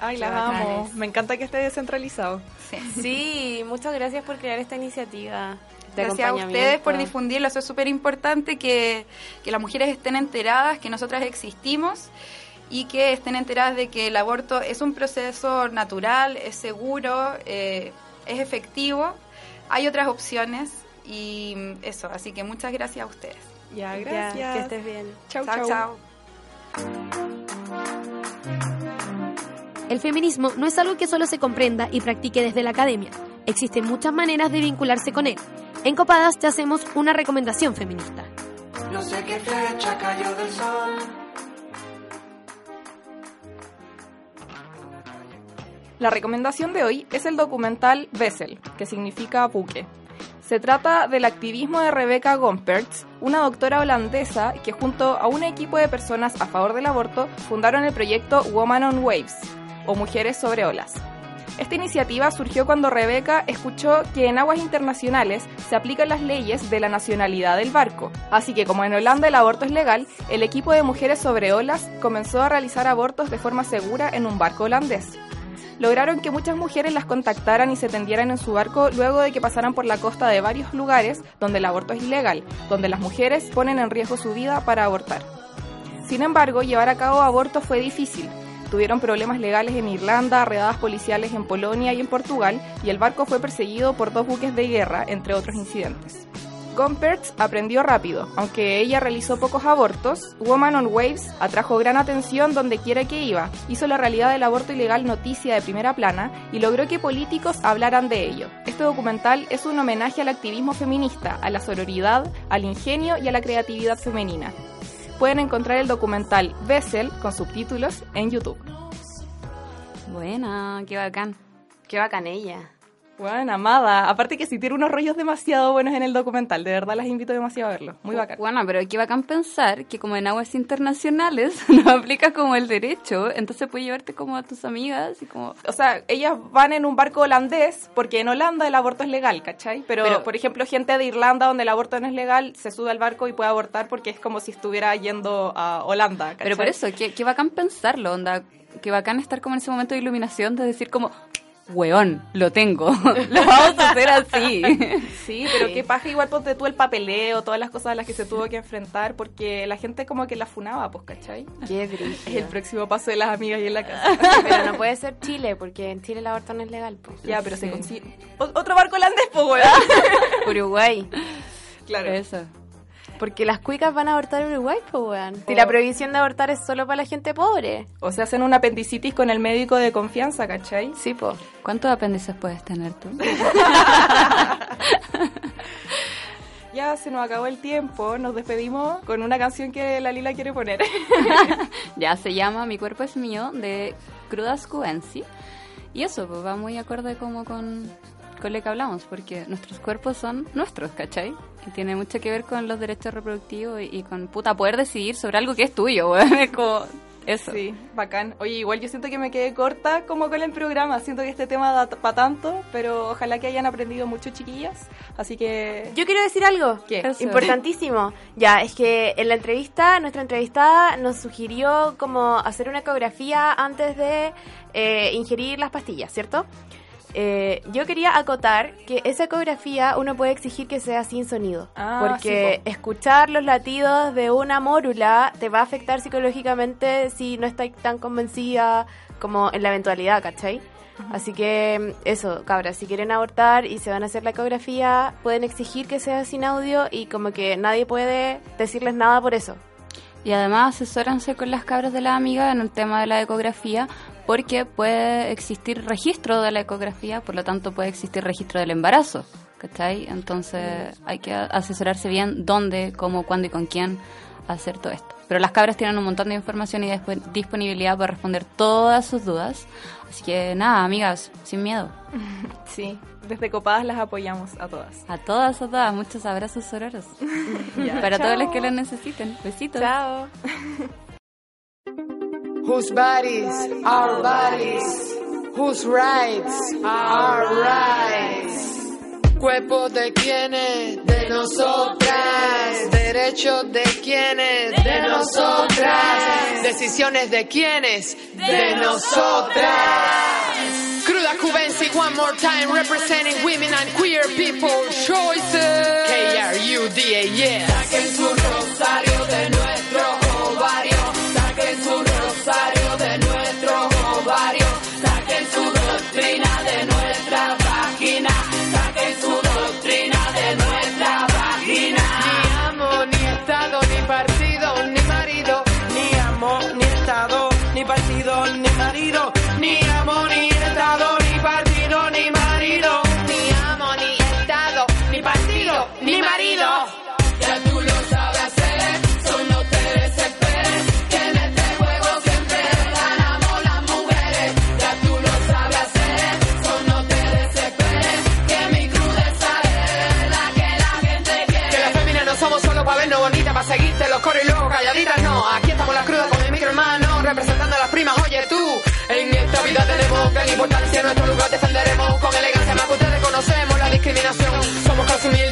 Ay, las amo. Me encanta que esté descentralizado. Sí. Sí, muchas gracias por crear esta iniciativa. de Gracias a ustedes por difundirlo. Eso es súper importante que, que las mujeres estén enteradas, que nosotras existimos y que estén enteradas de que el aborto es un proceso natural, es seguro, eh, es efectivo. Hay otras opciones y eso. Así que muchas gracias a ustedes. Ya, Ya, gracias. que estés bien. Chau, chao. chau. chao. El feminismo no es algo que solo se comprenda y practique desde la academia. Existen muchas maneras de vincularse con él. En Copadas te hacemos una recomendación feminista. No sé qué fecha cayó del sol. La recomendación de hoy es el documental Vessel, que significa buque. Se trata del activismo de Rebecca Gompertz, una doctora holandesa que junto a un equipo de personas a favor del aborto fundaron el proyecto Woman on Waves, o Mujeres sobre Olas. Esta iniciativa surgió cuando Rebecca escuchó que en aguas internacionales se aplican las leyes de la nacionalidad del barco. Así que como en Holanda el aborto es legal, el equipo de Mujeres sobre Olas comenzó a realizar abortos de forma segura en un barco holandés lograron que muchas mujeres las contactaran y se tendieran en su barco luego de que pasaran por la costa de varios lugares donde el aborto es ilegal, donde las mujeres ponen en riesgo su vida para abortar. Sin embargo, llevar a cabo abortos fue difícil. Tuvieron problemas legales en Irlanda, redadas policiales en Polonia y en Portugal, y el barco fue perseguido por dos buques de guerra, entre otros incidentes. Gompertz aprendió rápido. Aunque ella realizó pocos abortos, Woman on Waves atrajo gran atención donde quiera que iba, hizo la realidad del aborto ilegal noticia de primera plana y logró que políticos hablaran de ello. Este documental es un homenaje al activismo feminista, a la sororidad, al ingenio y a la creatividad femenina. Pueden encontrar el documental Vessel con subtítulos en YouTube. Buena, qué bacán. Qué bacán ella. Bueno, amada. Aparte que si tiene unos rollos demasiado buenos en el documental. De verdad las invito demasiado a verlo. Muy bacán. Bueno, pero qué bacán pensar que como en aguas internacionales (laughs) no aplica como el derecho, entonces puedes llevarte como a tus amigas y como... O sea, ellas van en un barco holandés porque en Holanda el aborto es legal, ¿cachai? Pero, Pero- por ejemplo, gente de Irlanda donde el aborto no es legal se sube al barco y puede abortar porque es como si estuviera yendo a Holanda, ¿cachai? Pero por eso, qué, qué bacán pensarlo, onda, qué bacán estar como en ese momento de iluminación de decir como, weón, lo tengo, (laughs) lo vamos a hacer así. (laughs) Sí, pero qué paja igual ponte tú el papeleo, todas las cosas a las que se tuvo que enfrentar porque la gente como que la funaba, pues, ¿cachai? Qué Es (laughs) el próximo paso de las amigas y en la casa. Pero no puede ser Chile, porque en Chile el aborto no es legal. Pues. ya, pero se Sí. consigue... Otro barco holandés, pues, weón. Uruguay. claro. Eso. Porque las cuicas van a abortar en Uruguay, pues, weón. Si Oh. la prohibición de abortar es solo para la gente pobre. O se hacen una apendicitis con el médico de confianza, ¿cachai? Sí, pues. ¿Cuántos apéndices puedes tener tú? (laughs) Ya se nos acabó el tiempo, nos despedimos con una canción que la Lila quiere poner. (laughs) ya se llama Mi cuerpo es mío de Crudas Cubensi. Y eso, pues va muy acorde como con, con lo que hablamos, porque nuestros cuerpos son nuestros, ¿cachai? Y tiene mucho que ver con los derechos reproductivos y, y con puta poder decidir sobre algo que es tuyo, (laughs) weón. Es como eso. Sí, bacán. Oye, igual yo siento que me quedé corta como con el programa. Siento que este tema da para tanto, pero ojalá que hayan aprendido mucho, chiquillas. Así que... Yo quiero decir algo. ¿Qué? Eso. Importantísimo. Ya, es que en la entrevista, nuestra entrevistada nos sugirió como hacer una ecografía antes de eh, ingerir las pastillas, ¿cierto? Eh, yo quería acotar que esa ecografía uno puede exigir que sea sin sonido. Ah, porque escuchar los latidos de una mórula te va a afectar psicológicamente si no estás tan convencida como en la eventualidad, ¿cachai? Así que eso, cabras, si quieren abortar y se van a hacer la ecografía, pueden exigir que sea sin audio y como que nadie puede decirles nada por eso. Y además asesóranse con las cabras de la amiga en el tema de la ecografía, porque puede existir registro de la ecografía, por lo tanto puede existir registro del embarazo, ¿cachai? Entonces hay que asesorarse bien dónde, cómo, cuándo y con quién hacer todo esto. Pero las cabras tienen un montón de información y disponibilidad para responder todas sus dudas. Así que nada, amigas, sin miedo. (laughs) Sí, desde Copadas las apoyamos a todas. A todas, a todas, muchos abrazos sororos. (laughs) Para todos los que lo necesiten. Besitos. Chao. (laughs) Whose bodies are bodies? Whose rights are rights? Cuerpo de quienes, de nosotras. Derechos de quienes, de nosotras. Decisiones de quienes, de nosotras. Cruda Cubensi, one more time, representing women and queer people choices. K-R-U-D-A-S. Saquen su rosario de importancia, nuestro lugar defenderemos con elegancia, más que ustedes conocemos la discriminación. Somos clase humilde,